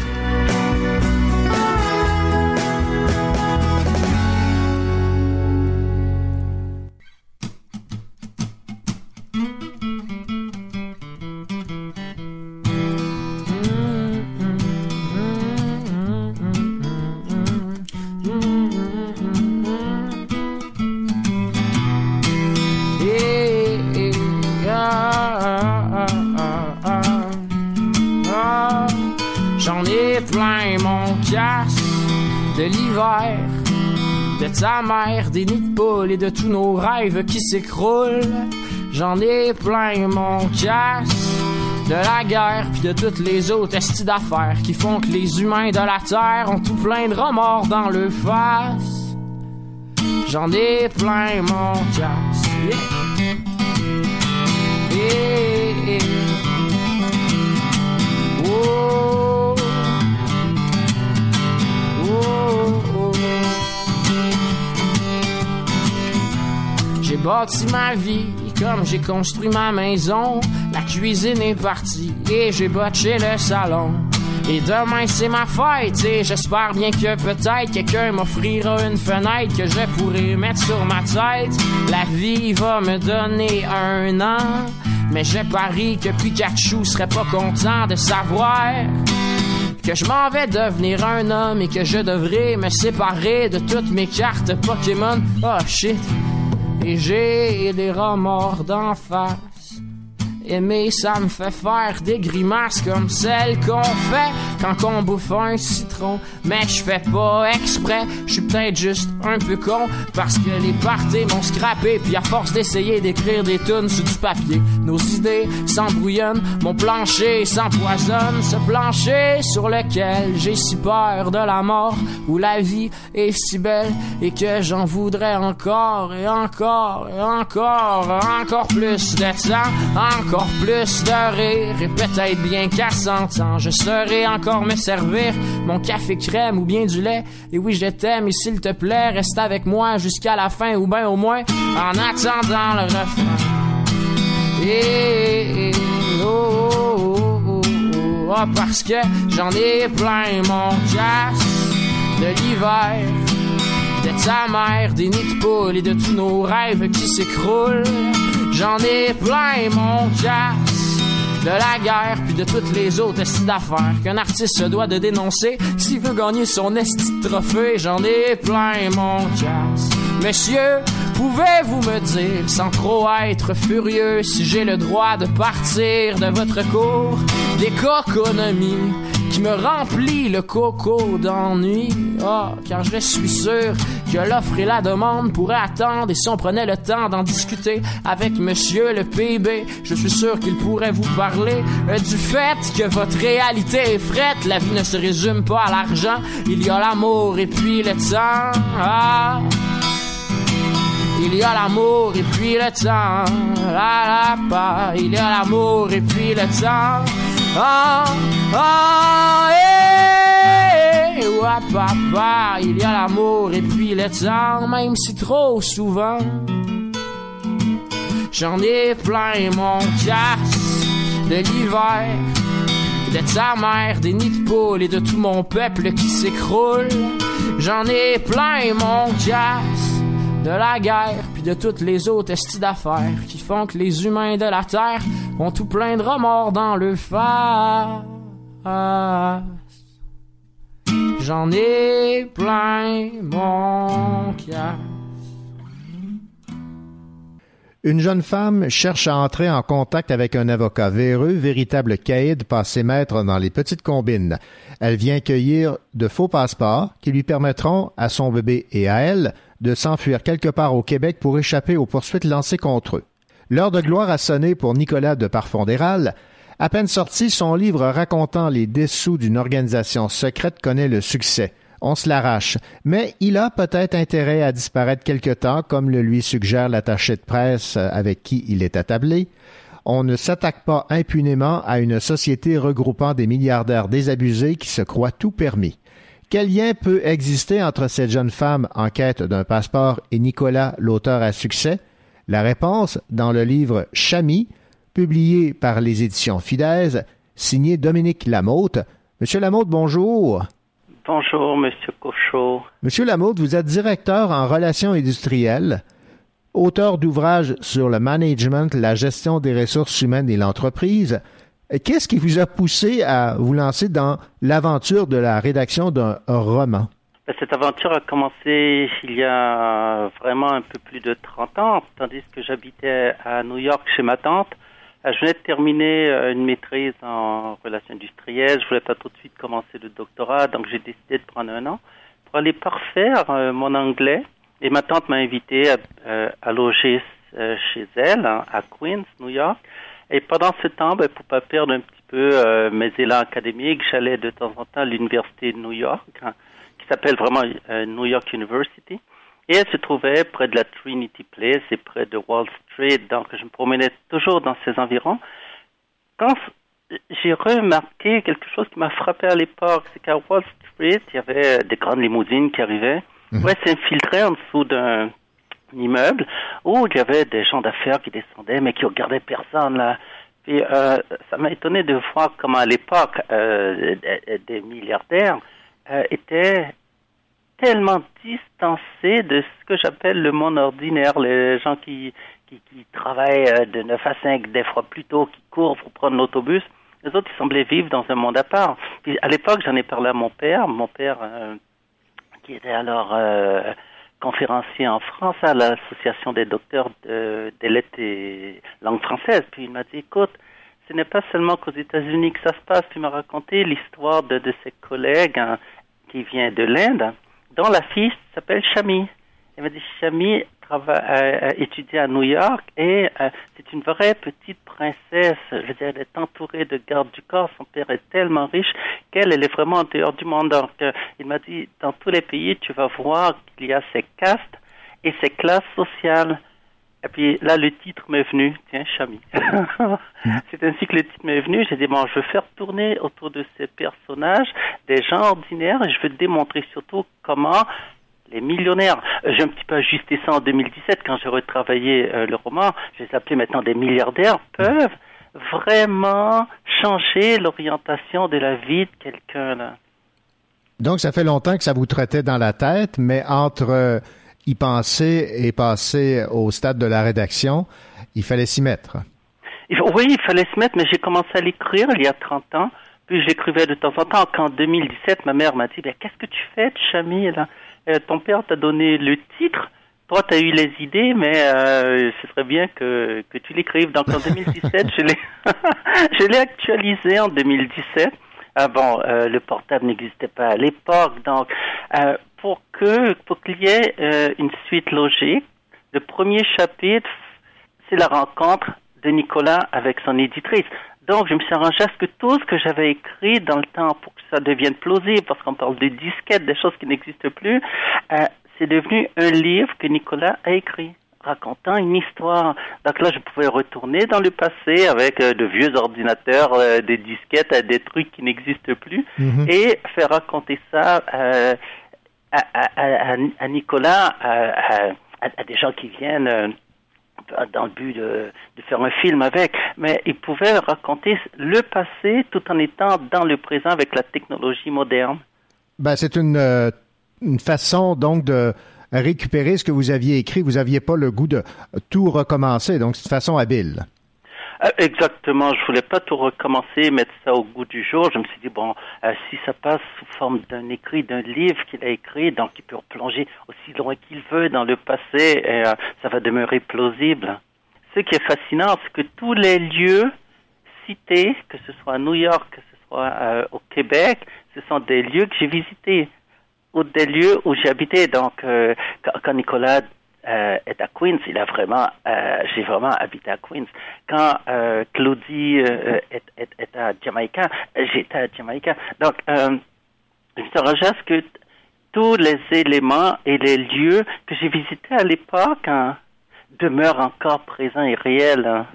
Et de tous nos rêves qui s'écroulent. J'en ai plein mon casse de la guerre puis de toutes les autres estis d'affaires qui font que les humains de la terre ont tout plein de remords dans le face. J'en ai plein mon casse. J'ai bâti ma vie comme j'ai construit ma maison. La cuisine est partie et j'ai botché le salon. Et demain c'est ma fête et j'espère bien que peut-être quelqu'un m'offrira une fenêtre que je pourrai mettre sur ma tête. La vie va me donner un an, mais je parie que Pikachu serait pas content de savoir que je m'en vais devenir un homme et que je devrais me séparer de toutes mes cartes Pokémon. Oh shit. Et j'ai des remords d'en face. Aimer, ça me fait faire des grimaces comme celles qu'on fait quand on bouffe un citron. Mais je fais pas exprès, je suis peut-être juste un peu con parce que les parties m'ont scrappé. Puis à force d'essayer d'écrire des tunes sur du papier, nos idées s'embrouillonnent, mon plancher s'empoisonne. Ce plancher sur lequel j'ai si peur de la mort, où la vie est si belle et que j'en voudrais encore et encore et encore, encore plus de ça, encore encore plus de rire et peut-être bien qu'à 100 ans, je saurais encore me servir mon café crème ou bien du lait. Et oui, je t'aime et s'il te plaît, reste avec moi jusqu'à la fin ou bien au moins en attendant le refrain. Eh, eh, oh, oh, oh, oh, oh, ah, parce que j'en ai plein mon casse de l'hiver, de ta mère, des nids de poules et de tous nos rêves qui s'écroulent. J'en ai plein mon casse de la guerre puis de toutes les autres estimes d'affaires qu'un artiste se doit de dénoncer s'il veut gagner son esti trophée. J'en ai plein mon casse. Messieurs, pouvez-vous me dire, sans trop être furieux, si j'ai le droit de partir de votre cours d'économie qui me remplit le coco d'ennui? Ah, car je suis sûr que l'offre et la demande pourraient attendre et si on prenait le temps d'en discuter avec monsieur le PIB, je suis sûr qu'il pourrait vous parler euh, du fait que votre réalité est frette. La vie ne se résume pas à l'argent, il y a l'amour et puis le temps. Ah. Il y a l'amour et puis le temps. Il y a l'amour et puis le temps. Ah, ah, papa. Il y a l'amour et puis le temps, même si trop souvent. J'en ai plein mon casse de l'hiver, de ta mère, des nids de poules et de tout mon peuple qui s'écroule. J'en ai plein mon casse de la guerre, puis de toutes les autres estis d'affaires qui font que les humains de la terre ont tout plein de remords dans le face. J'en ai plein mon cœur. Une jeune femme cherche à entrer en contact avec un avocat véreux, véritable caïd passé maître dans les petites combines. Elle vient cueillir de faux passeports qui lui permettront à son bébé et à elle de s'enfuir quelque part au Québec pour échapper aux poursuites lancées contre eux. L'heure de gloire a sonné pour Nicolas de Parfondéral. À peine sorti, son livre racontant les dessous d'une organisation secrète connaît le succès. On se l'arrache. Mais il a peut-être intérêt à disparaître quelque temps, comme le lui suggère l'attaché de presse avec qui il est attablé. On ne s'attaque pas impunément à une société regroupant des milliardaires désabusés qui se croient tout permis. Quel lien peut exister entre cette jeune femme en quête d'un passeport et Nicolas, l'auteur à succès? La réponse dans le livre Chami, publié par les éditions Fidèse, signé Dominique Lamotte. Monsieur Lamotte, bonjour. Bonjour, Monsieur Cochot. Monsieur Lamotte, vous êtes directeur en relations industrielles, auteur d'ouvrages sur le management, la gestion des ressources humaines et l'entreprise. Qu'est-ce qui vous a poussé à vous lancer dans l'aventure de la rédaction d'un roman? Ben, Cette aventure a commencé il y a vraiment un peu plus de 30 ans, tandis que j'habitais à New York chez ma tante. Euh, Je venais de terminer euh, une maîtrise en relations industrielles. Je voulais pas tout de suite commencer le doctorat, donc j'ai décidé de prendre un an pour aller parfaire euh, mon anglais. Et ma tante m'a invité à, euh, à loger chez elle hein, à Queens, New York. Et pendant ce temps, ben, pour pas perdre un petit peu mes élans académiques, j'allais de temps en temps à l'université de New York, hein, qui s'appelle vraiment New York University. Et elle se trouvait près de la Trinity Place et près de Wall Street, donc je me promenais toujours dans ces environs. Quand j'ai remarqué quelque chose qui m'a frappé à l'époque, c'est qu'à Wall Street, il y avait des grandes limousines qui arrivaient, ouais, s'infiltraient en dessous d'un immeuble où il y avait des gens d'affaires qui descendaient mais qui regardaient personne là. Puis euh, ça m'a étonné de voir comment à l'époque euh, des, des milliardaires euh, étaient tellement distancés de ce que j'appelle le monde ordinaire, les gens qui, qui, travaillent euh, de 9 à 5 des fois plus tôt, qui courent pour prendre l'autobus. Les autres, ils semblaient vivre dans un monde à part. Puis à l'époque, j'en ai parlé à mon père, mon père euh, qui était alors euh, conférencier en France à l'association des docteurs de, lettres et langue française. Puis il m'a dit, écoute, ce n'est pas seulement qu'aux États-Unis que ça se passe. Tu m'as raconté l'histoire de, de ses collègues hein, qui vient de l'Inde, dont la fille s'appelle Chami. Elle m'a dit, Chami travaille, euh, euh, étudie à New York et euh, c'est une vraie petite princesse. Je veux dire, elle est entourée de gardes du corps. Son père est tellement riche qu'elle, elle est vraiment en dehors du monde. Donc, il m'a dit, dans tous les pays, tu vas voir qu'il y a ces castes et ces classes sociales. Et puis là, le titre m'est venu, tiens, Chami. *laughs* c'est ainsi que le titre m'est venu. J'ai dit, bon, je veux faire tourner autour de ces personnages des gens ordinaires et je veux démontrer surtout comment les millionnaires, euh, j'ai un petit peu ajusté ça en 2017 quand j'ai retravaillé euh, le roman, je les appelais maintenant des milliardaires, peuvent vraiment changer l'orientation de la vie de quelqu'un. Donc, ça fait longtemps que ça vous traitait dans la tête, mais entre euh, y penser et passer au stade de la rédaction, il fallait s'y mettre. Oui, il fallait se mettre, mais j'ai commencé à l'écrire il y a 30 ans. Puis je l'écrivais de temps en temps. Qu'en 2017, ma mère m'a dit, qu'est-ce que tu fais, Chami? Euh, ton père t'a donné le titre. Toi, tu as eu les idées, mais euh, ce serait bien que, que tu l'écrives. Donc, en 2017, *laughs* je l'ai *laughs* je l'ai actualisé en 2017. Ah bon, euh, le portable n'existait pas à l'époque. Donc, euh, pour que pour qu'il y ait euh, une suite logique, le premier chapitre, c'est la rencontre de Nicolas avec son éditrice. Donc, je me suis arrangé à ce que tout ce que j'avais écrit dans le temps pour que ça devienne plausible, parce qu'on parle de disquettes, des choses qui n'existent plus, euh, c'est devenu un livre que Nicolas a écrit racontant une histoire. Donc là, je pouvais retourner dans le passé avec euh, de vieux ordinateurs, euh, des disquettes, des trucs qui n'existent plus, Mhm. et faire raconter ça à, à- à- Nicolas, à des gens qui viennent euh, dans le but de, de faire un film avec, mais il pouvait raconter le passé tout en étant dans le présent avec la technologie moderne. Ben, c'est une, euh, une façon donc de récupérer ce que vous aviez écrit. Vous n'aviez pas le goût de tout recommencer, donc c'est une façon habile. Euh, Exactement, je voulais pas tout recommencer, mettre ça au goût du jour. Je me suis dit bon, euh, si ça passe sous forme d'un écrit, d'un livre qu'il a écrit, donc il peut replonger aussi loin qu'il veut dans le passé, et euh, ça va demeurer plausible. Ce qui est fascinant, c'est que tous les lieux cités, que ce soit à New York, que ce soit au Québec, ce sont des lieux que j'ai visités ou des lieux où j'ai habité. Donc, quand Nicolas euh, est à Queens, il a vraiment, euh, j'ai vraiment habité à Queens. Quand euh, Claudie est, est, est à Jamaïca, j'étais à Jamaïca. Donc, à ce que tous les éléments et les lieux que j'ai visités à l'époque hein, demeurent encore présents et réels. hein.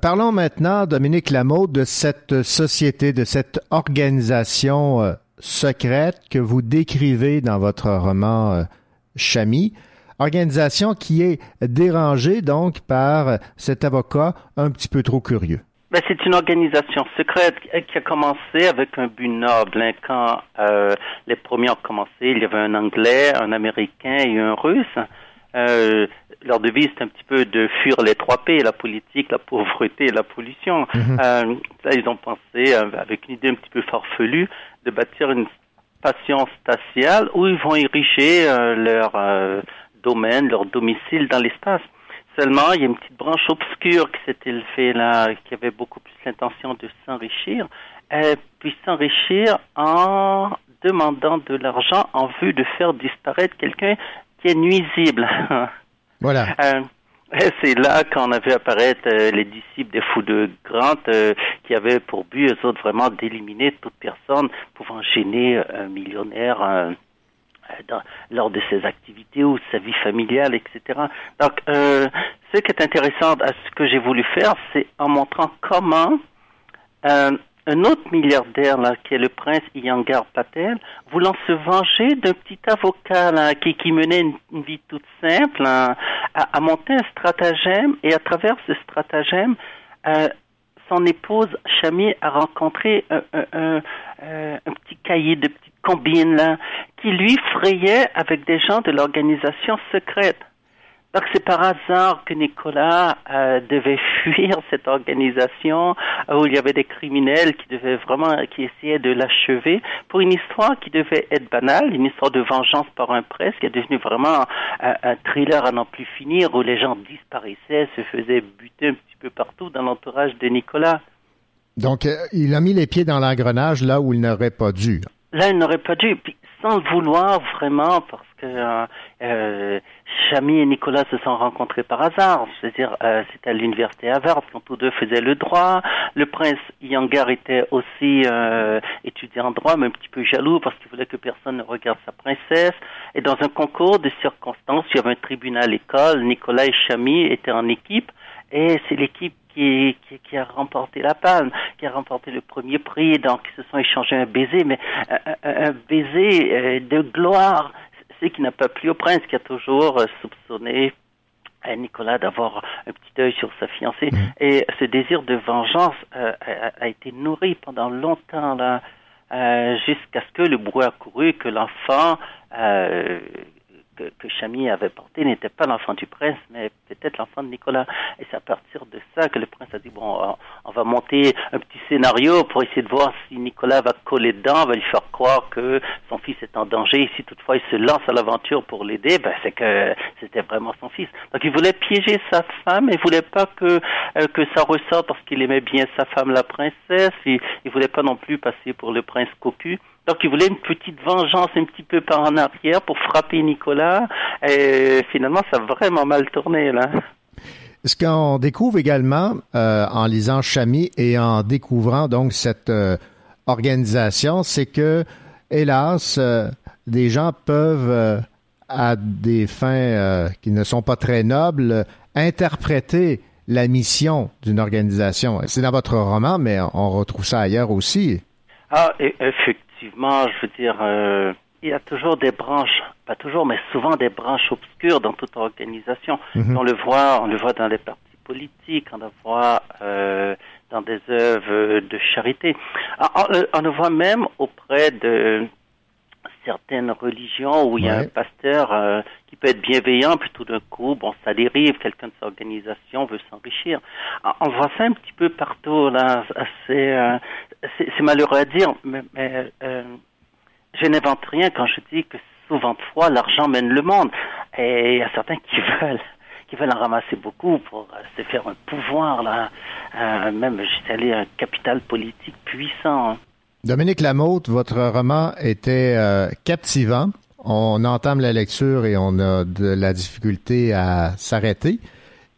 Parlons maintenant, Dominique Lameau, de cette société, de cette organisation secrète que vous décrivez dans votre roman Chami. Organisation qui est dérangée donc par cet avocat un petit peu trop curieux. Ben, c'est une organisation secrète qui- a commencé avec un but noble. hein. Quand euh, les premiers ont commencé, il y avait un Anglais, un Américain et un Russe. Euh, leur devise, c'est un petit peu de fuir les trois P, la politique, la pauvreté et la pollution. Mhm. Euh, là, ils ont pensé, avec une idée un petit peu farfelue, de bâtir une station spatiale où ils vont ériger leur domaine, leur domicile dans l'espace. Seulement, il y a une petite branche obscure qui s'est élevée là, qui avait beaucoup plus l'intention de s'enrichir, euh, puis s'enrichir en demandant de l'argent en vue de faire disparaître quelqu'un qui est nuisible. *laughs* Voilà. Euh, et c'est là qu'on a vu apparaître euh, les disciples des fous de Grant euh, qui avaient pour but, eux autres, vraiment d'éliminer toute personne pouvant gêner un millionnaire dans- lors de ses activités ou sa vie familiale, etc. Donc, euh, ce qui est intéressant à ce que j'ai voulu faire, c'est en montrant comment euh, un autre milliardaire, qui est le prince Iyengar Patel, voulant se venger d'un petit avocat qui, menait une, vie toute simple, hein, a, monté un stratagème et à travers ce stratagème, euh, son épouse Chami a rencontré un- euh, un petit cahier de petites combines là, qui lui frayait avec des gens de l'organisation secrète. Donc c'est par hasard que Nicolas euh, devait *laughs* fuir cette organisation euh, où il y avait des criminels qui devaient vraiment qui essayaient de l'achever pour une histoire qui devait être banale, une histoire de vengeance par un presse qui est devenue vraiment un, un thriller à n'en plus finir où les gens disparaissaient, se faisaient buter un petit peu partout dans l'entourage de Nicolas. Donc, euh, il a mis les pieds dans l'engrenage là où il n'aurait pas dû. Là, il n'aurait pas dû, puis sans le vouloir vraiment, parce que euh, euh, et Nicolas se sont rencontrés par hasard. C'est-à-dire, euh, c'était à l'université Harvard quand tous deux faisaient le droit. Le prince Yangar était aussi étudiant en droit, mais un petit peu jaloux parce qu'il voulait que personne ne regarde sa princesse. Et dans un concours de circonstances, il y avait un tribunal école. Nicolas et Chamy étaient en équipe. Et c'est l'équipe qui, qui, qui a remporté la palme, qui a remporté le premier prix. Donc, ils se sont échangés un baiser, mais un, un- un baiser euh, de gloire. C'est qui n'a pas plu au prince, qui a toujours euh, soupçonné euh, Nicolas d'avoir un petit œil sur sa fiancée. Et ce désir de vengeance euh, a, a été nourri pendant longtemps, là, euh, jusqu'à ce que le bruit a couru que l'enfant euh, que, que Chamy avait porté n'était pas l'enfant du prince, mais peut-être l'enfant de Nicolas. Et c'est à partir de ça que le prince a dit, bon, on- va monter un petit scénario pour essayer de voir si Nicolas va coller dedans, va lui faire croire que son fils est en danger. Et si toutefois il se lance à l'aventure pour l'aider, ben, c'est que c'était vraiment son fils. Donc il voulait piéger sa femme, il voulait pas que, euh, que ça ressorte parce qu'il aimait bien sa femme, la princesse. Il, il voulait pas non plus passer pour le prince cocu. Donc il voulait une petite vengeance un petit peu par en arrière pour frapper Nicolas. Et finalement, ça a vraiment mal tourné là. Ce qu'on découvre également euh, en lisant Chamy et en découvrant donc cette euh, organisation, c'est que, hélas, euh, des gens peuvent, à des fins qui ne sont pas très nobles, interpréter la mission d'une organisation. C'est dans votre roman, mais on retrouve ça ailleurs aussi. Ah, effectivement, je veux dire, euh, il y a toujours des branches, pas toujours, mais souvent des branches obscures dans toute organisation. Mhm. On le voit, on le voit dans les partis politiques, on le voit euh, dans des œuvres de charité. Ah, On, on- le voit même auprès de certaines religions où il y a Ouais. un pasteur euh, peut être bienveillant, puis tout d'un coup, bon, ça dérive, quelqu'un de sa organisation veut s'enrichir. Ah, On voit ça un petit peu partout, là. C'est euh, c'est- malheureux à dire, mais, euh, je n'invente rien quand je dis que souvent de fois, l'argent mène le monde. Et il y a certains qui *laughs* veulent qui veulent en ramasser beaucoup pour euh, se faire un pouvoir, là. Euh, même, à un capital politique puissant. hein. Dominique Lamotte, votre roman était captivant. On entame la lecture et on a de la difficulté à s'arrêter.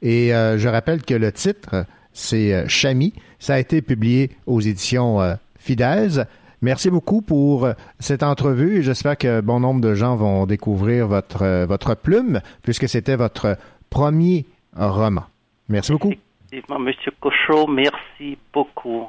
Et euh, je rappelle que le titre, c'est euh, Chamy. Ça a été publié aux éditions euh. Merci beaucoup pour euh, cette entrevue et j'espère que bon nombre de gens vont découvrir votre, votre plume puisque c'était votre premier roman. Merci beaucoup. Effectivement, Monsieur Cochot, merci beaucoup.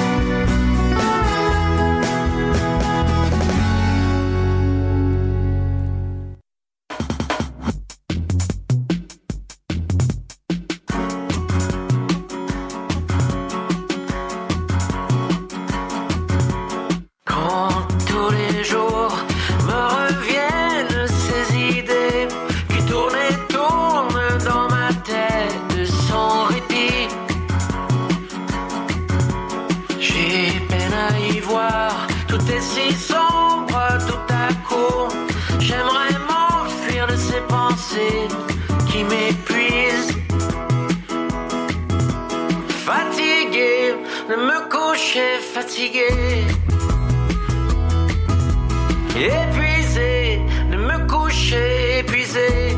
Épuisé de me coucher, épuisé.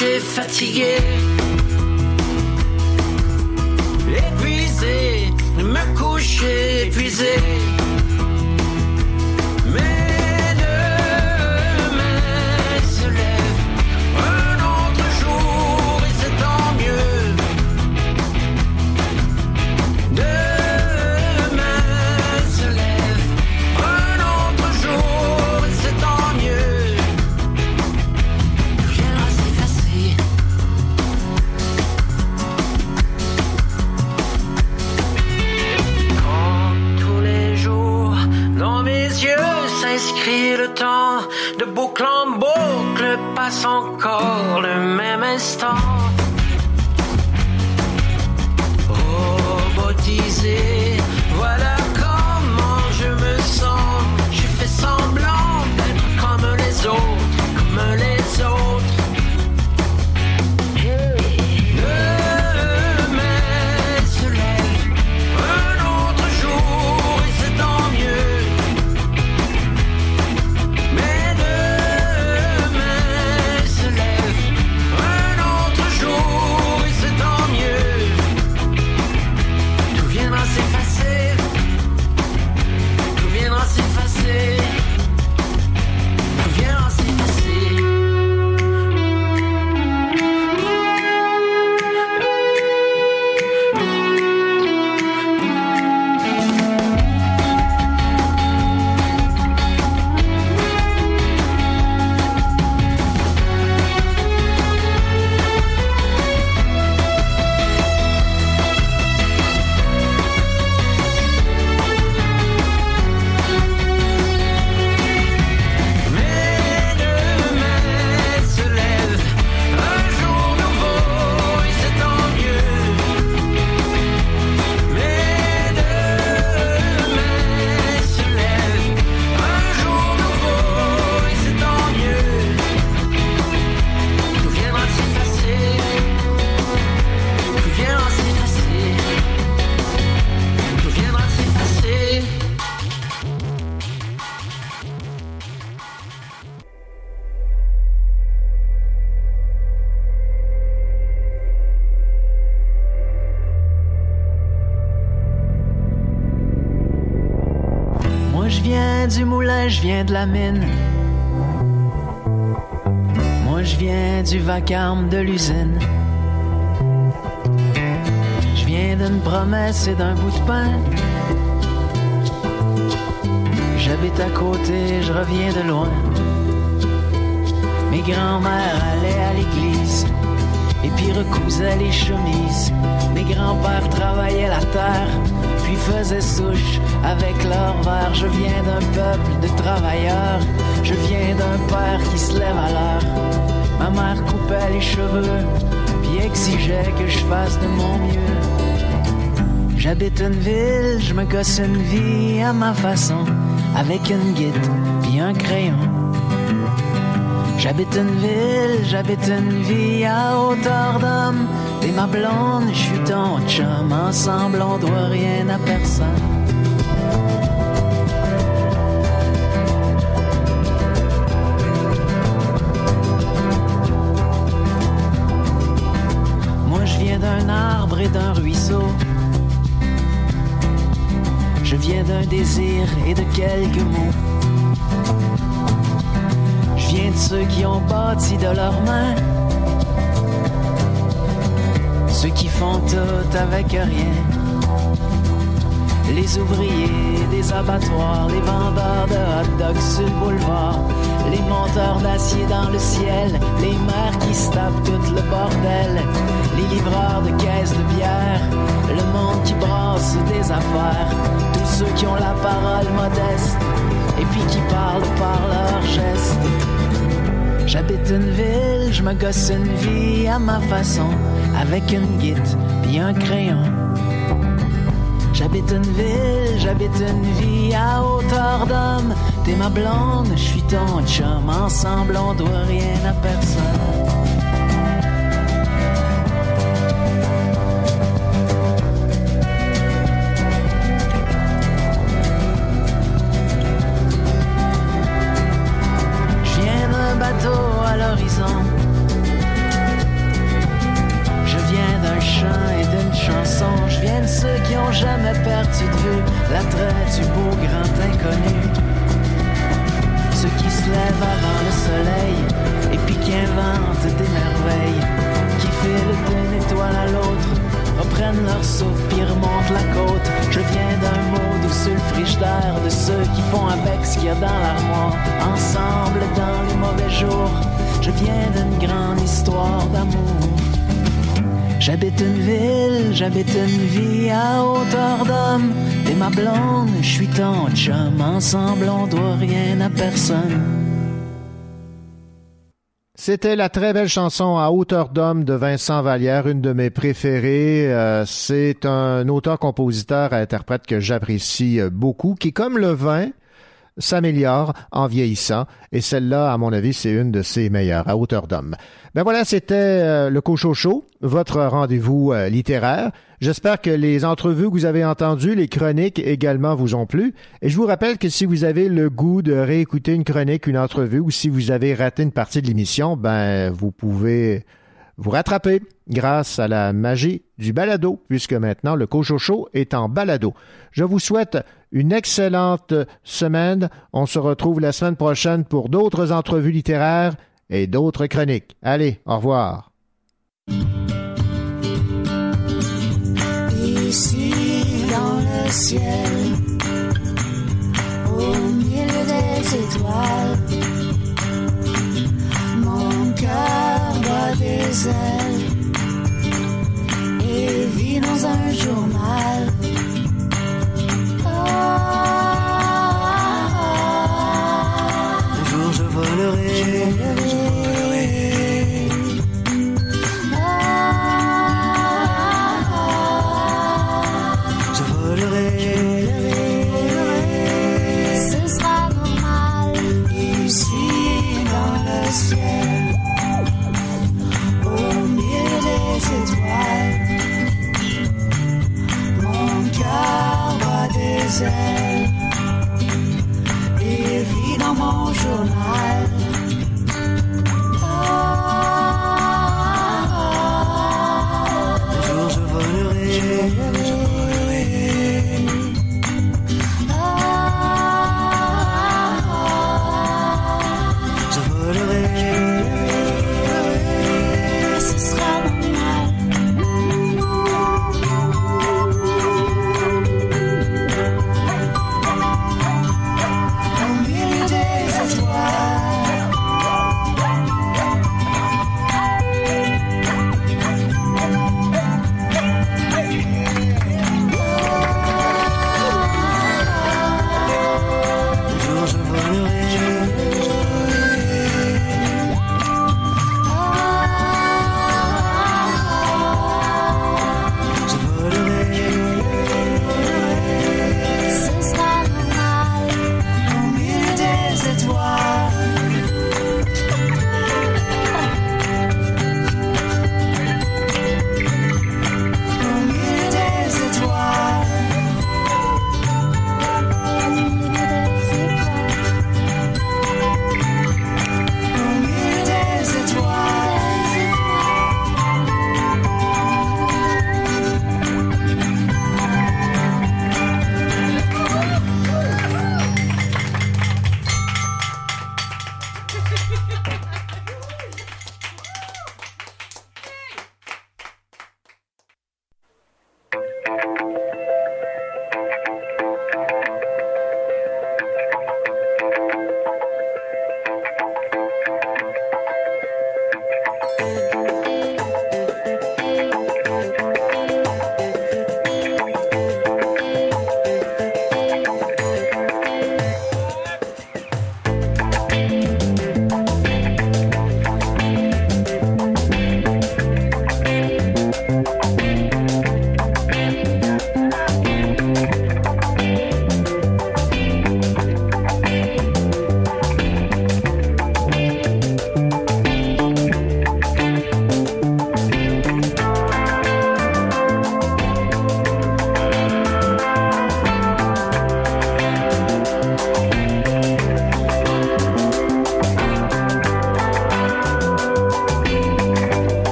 Coucher, fatigué. Épuisé me coucher, épuisé. yeux s'inscrit le temps de boucle en boucle, passe encore le même instant. Robotisé. La mine. Moi je viens du vacarme de l'usine. Je viens d'une promesse et d'un bout de pain. J'habite à côté, je reviens de loin. Mes grands-mères allaient à l'église et puis recousaient les chemises. Mes grands-pères travaillaient la terre, puis faisaient souche avec leur verre. Je viens d'un peuple de travailleurs, je viens d'un père qui se lève à l'heure. Ma mère coupait les cheveux, puis exigeait que je fasse de mon mieux. J'habite une ville, je me gosse une vie à ma façon, avec une guide, puis un crayon. J'habite une ville, j'habite une vie à hauteur d'homme. T'es ma blonde, je suis ton chum. Ensemble, on doit rien à personne. Viens d'un désir et de quelques mots. Je viens de ceux qui ont bâti de leurs mains. Ceux qui font tout avec rien. Les ouvriers des abattoirs, les vendeurs de hot dogs sur le boulevard, les monteurs d'acier dans le ciel, les mères qui se tapent tout le bordel, les livreurs de caisses de bière, le monde qui brasse des affaires, tous ceux qui ont la parole modeste et puis qui parlent par leurs gestes. J'habite une ville, je me gosse une vie à ma façon, avec une guide puis un crayon. J'habite une ville, j'habite une vie à hauteur d'homme. T'es ma blonde, je suis ton chum. Ensemble, on doit rien à personne. C'était la très belle chanson à hauteur d'homme de Vincent Vallière, une de mes préférées. Euh, c'est un auteur-compositeur, interprète que j'apprécie euh, beaucoup, qui, comme le vin, s'améliore en vieillissant. Et celle-là, à mon avis, c'est une de ses meilleures, à hauteur d'homme. Ben voilà, c'était euh, le Cochocho, votre rendez-vous euh, littéraire. J'espère que les entrevues que vous avez entendues, les chroniques également vous ont plu. Et je vous rappelle que si vous avez le goût de réécouter une chronique, une entrevue, ou si vous avez raté une partie de l'émission, ben vous pouvez vous rattraper grâce à la magie du balado, puisque maintenant le Cochocho est en balado. Je vous souhaite une excellente semaine. On se retrouve la semaine prochaine pour d'autres entrevues littéraires et d'autres chroniques. Allez, au revoir. Ici dans le ciel, au milieu des étoiles, mon cœur bat des ailes et vit dans un journal. Un jour je volerai. Je au milieu des étoiles. Mon cœur des ailes et vit dans mon journal. Un jour je volerai.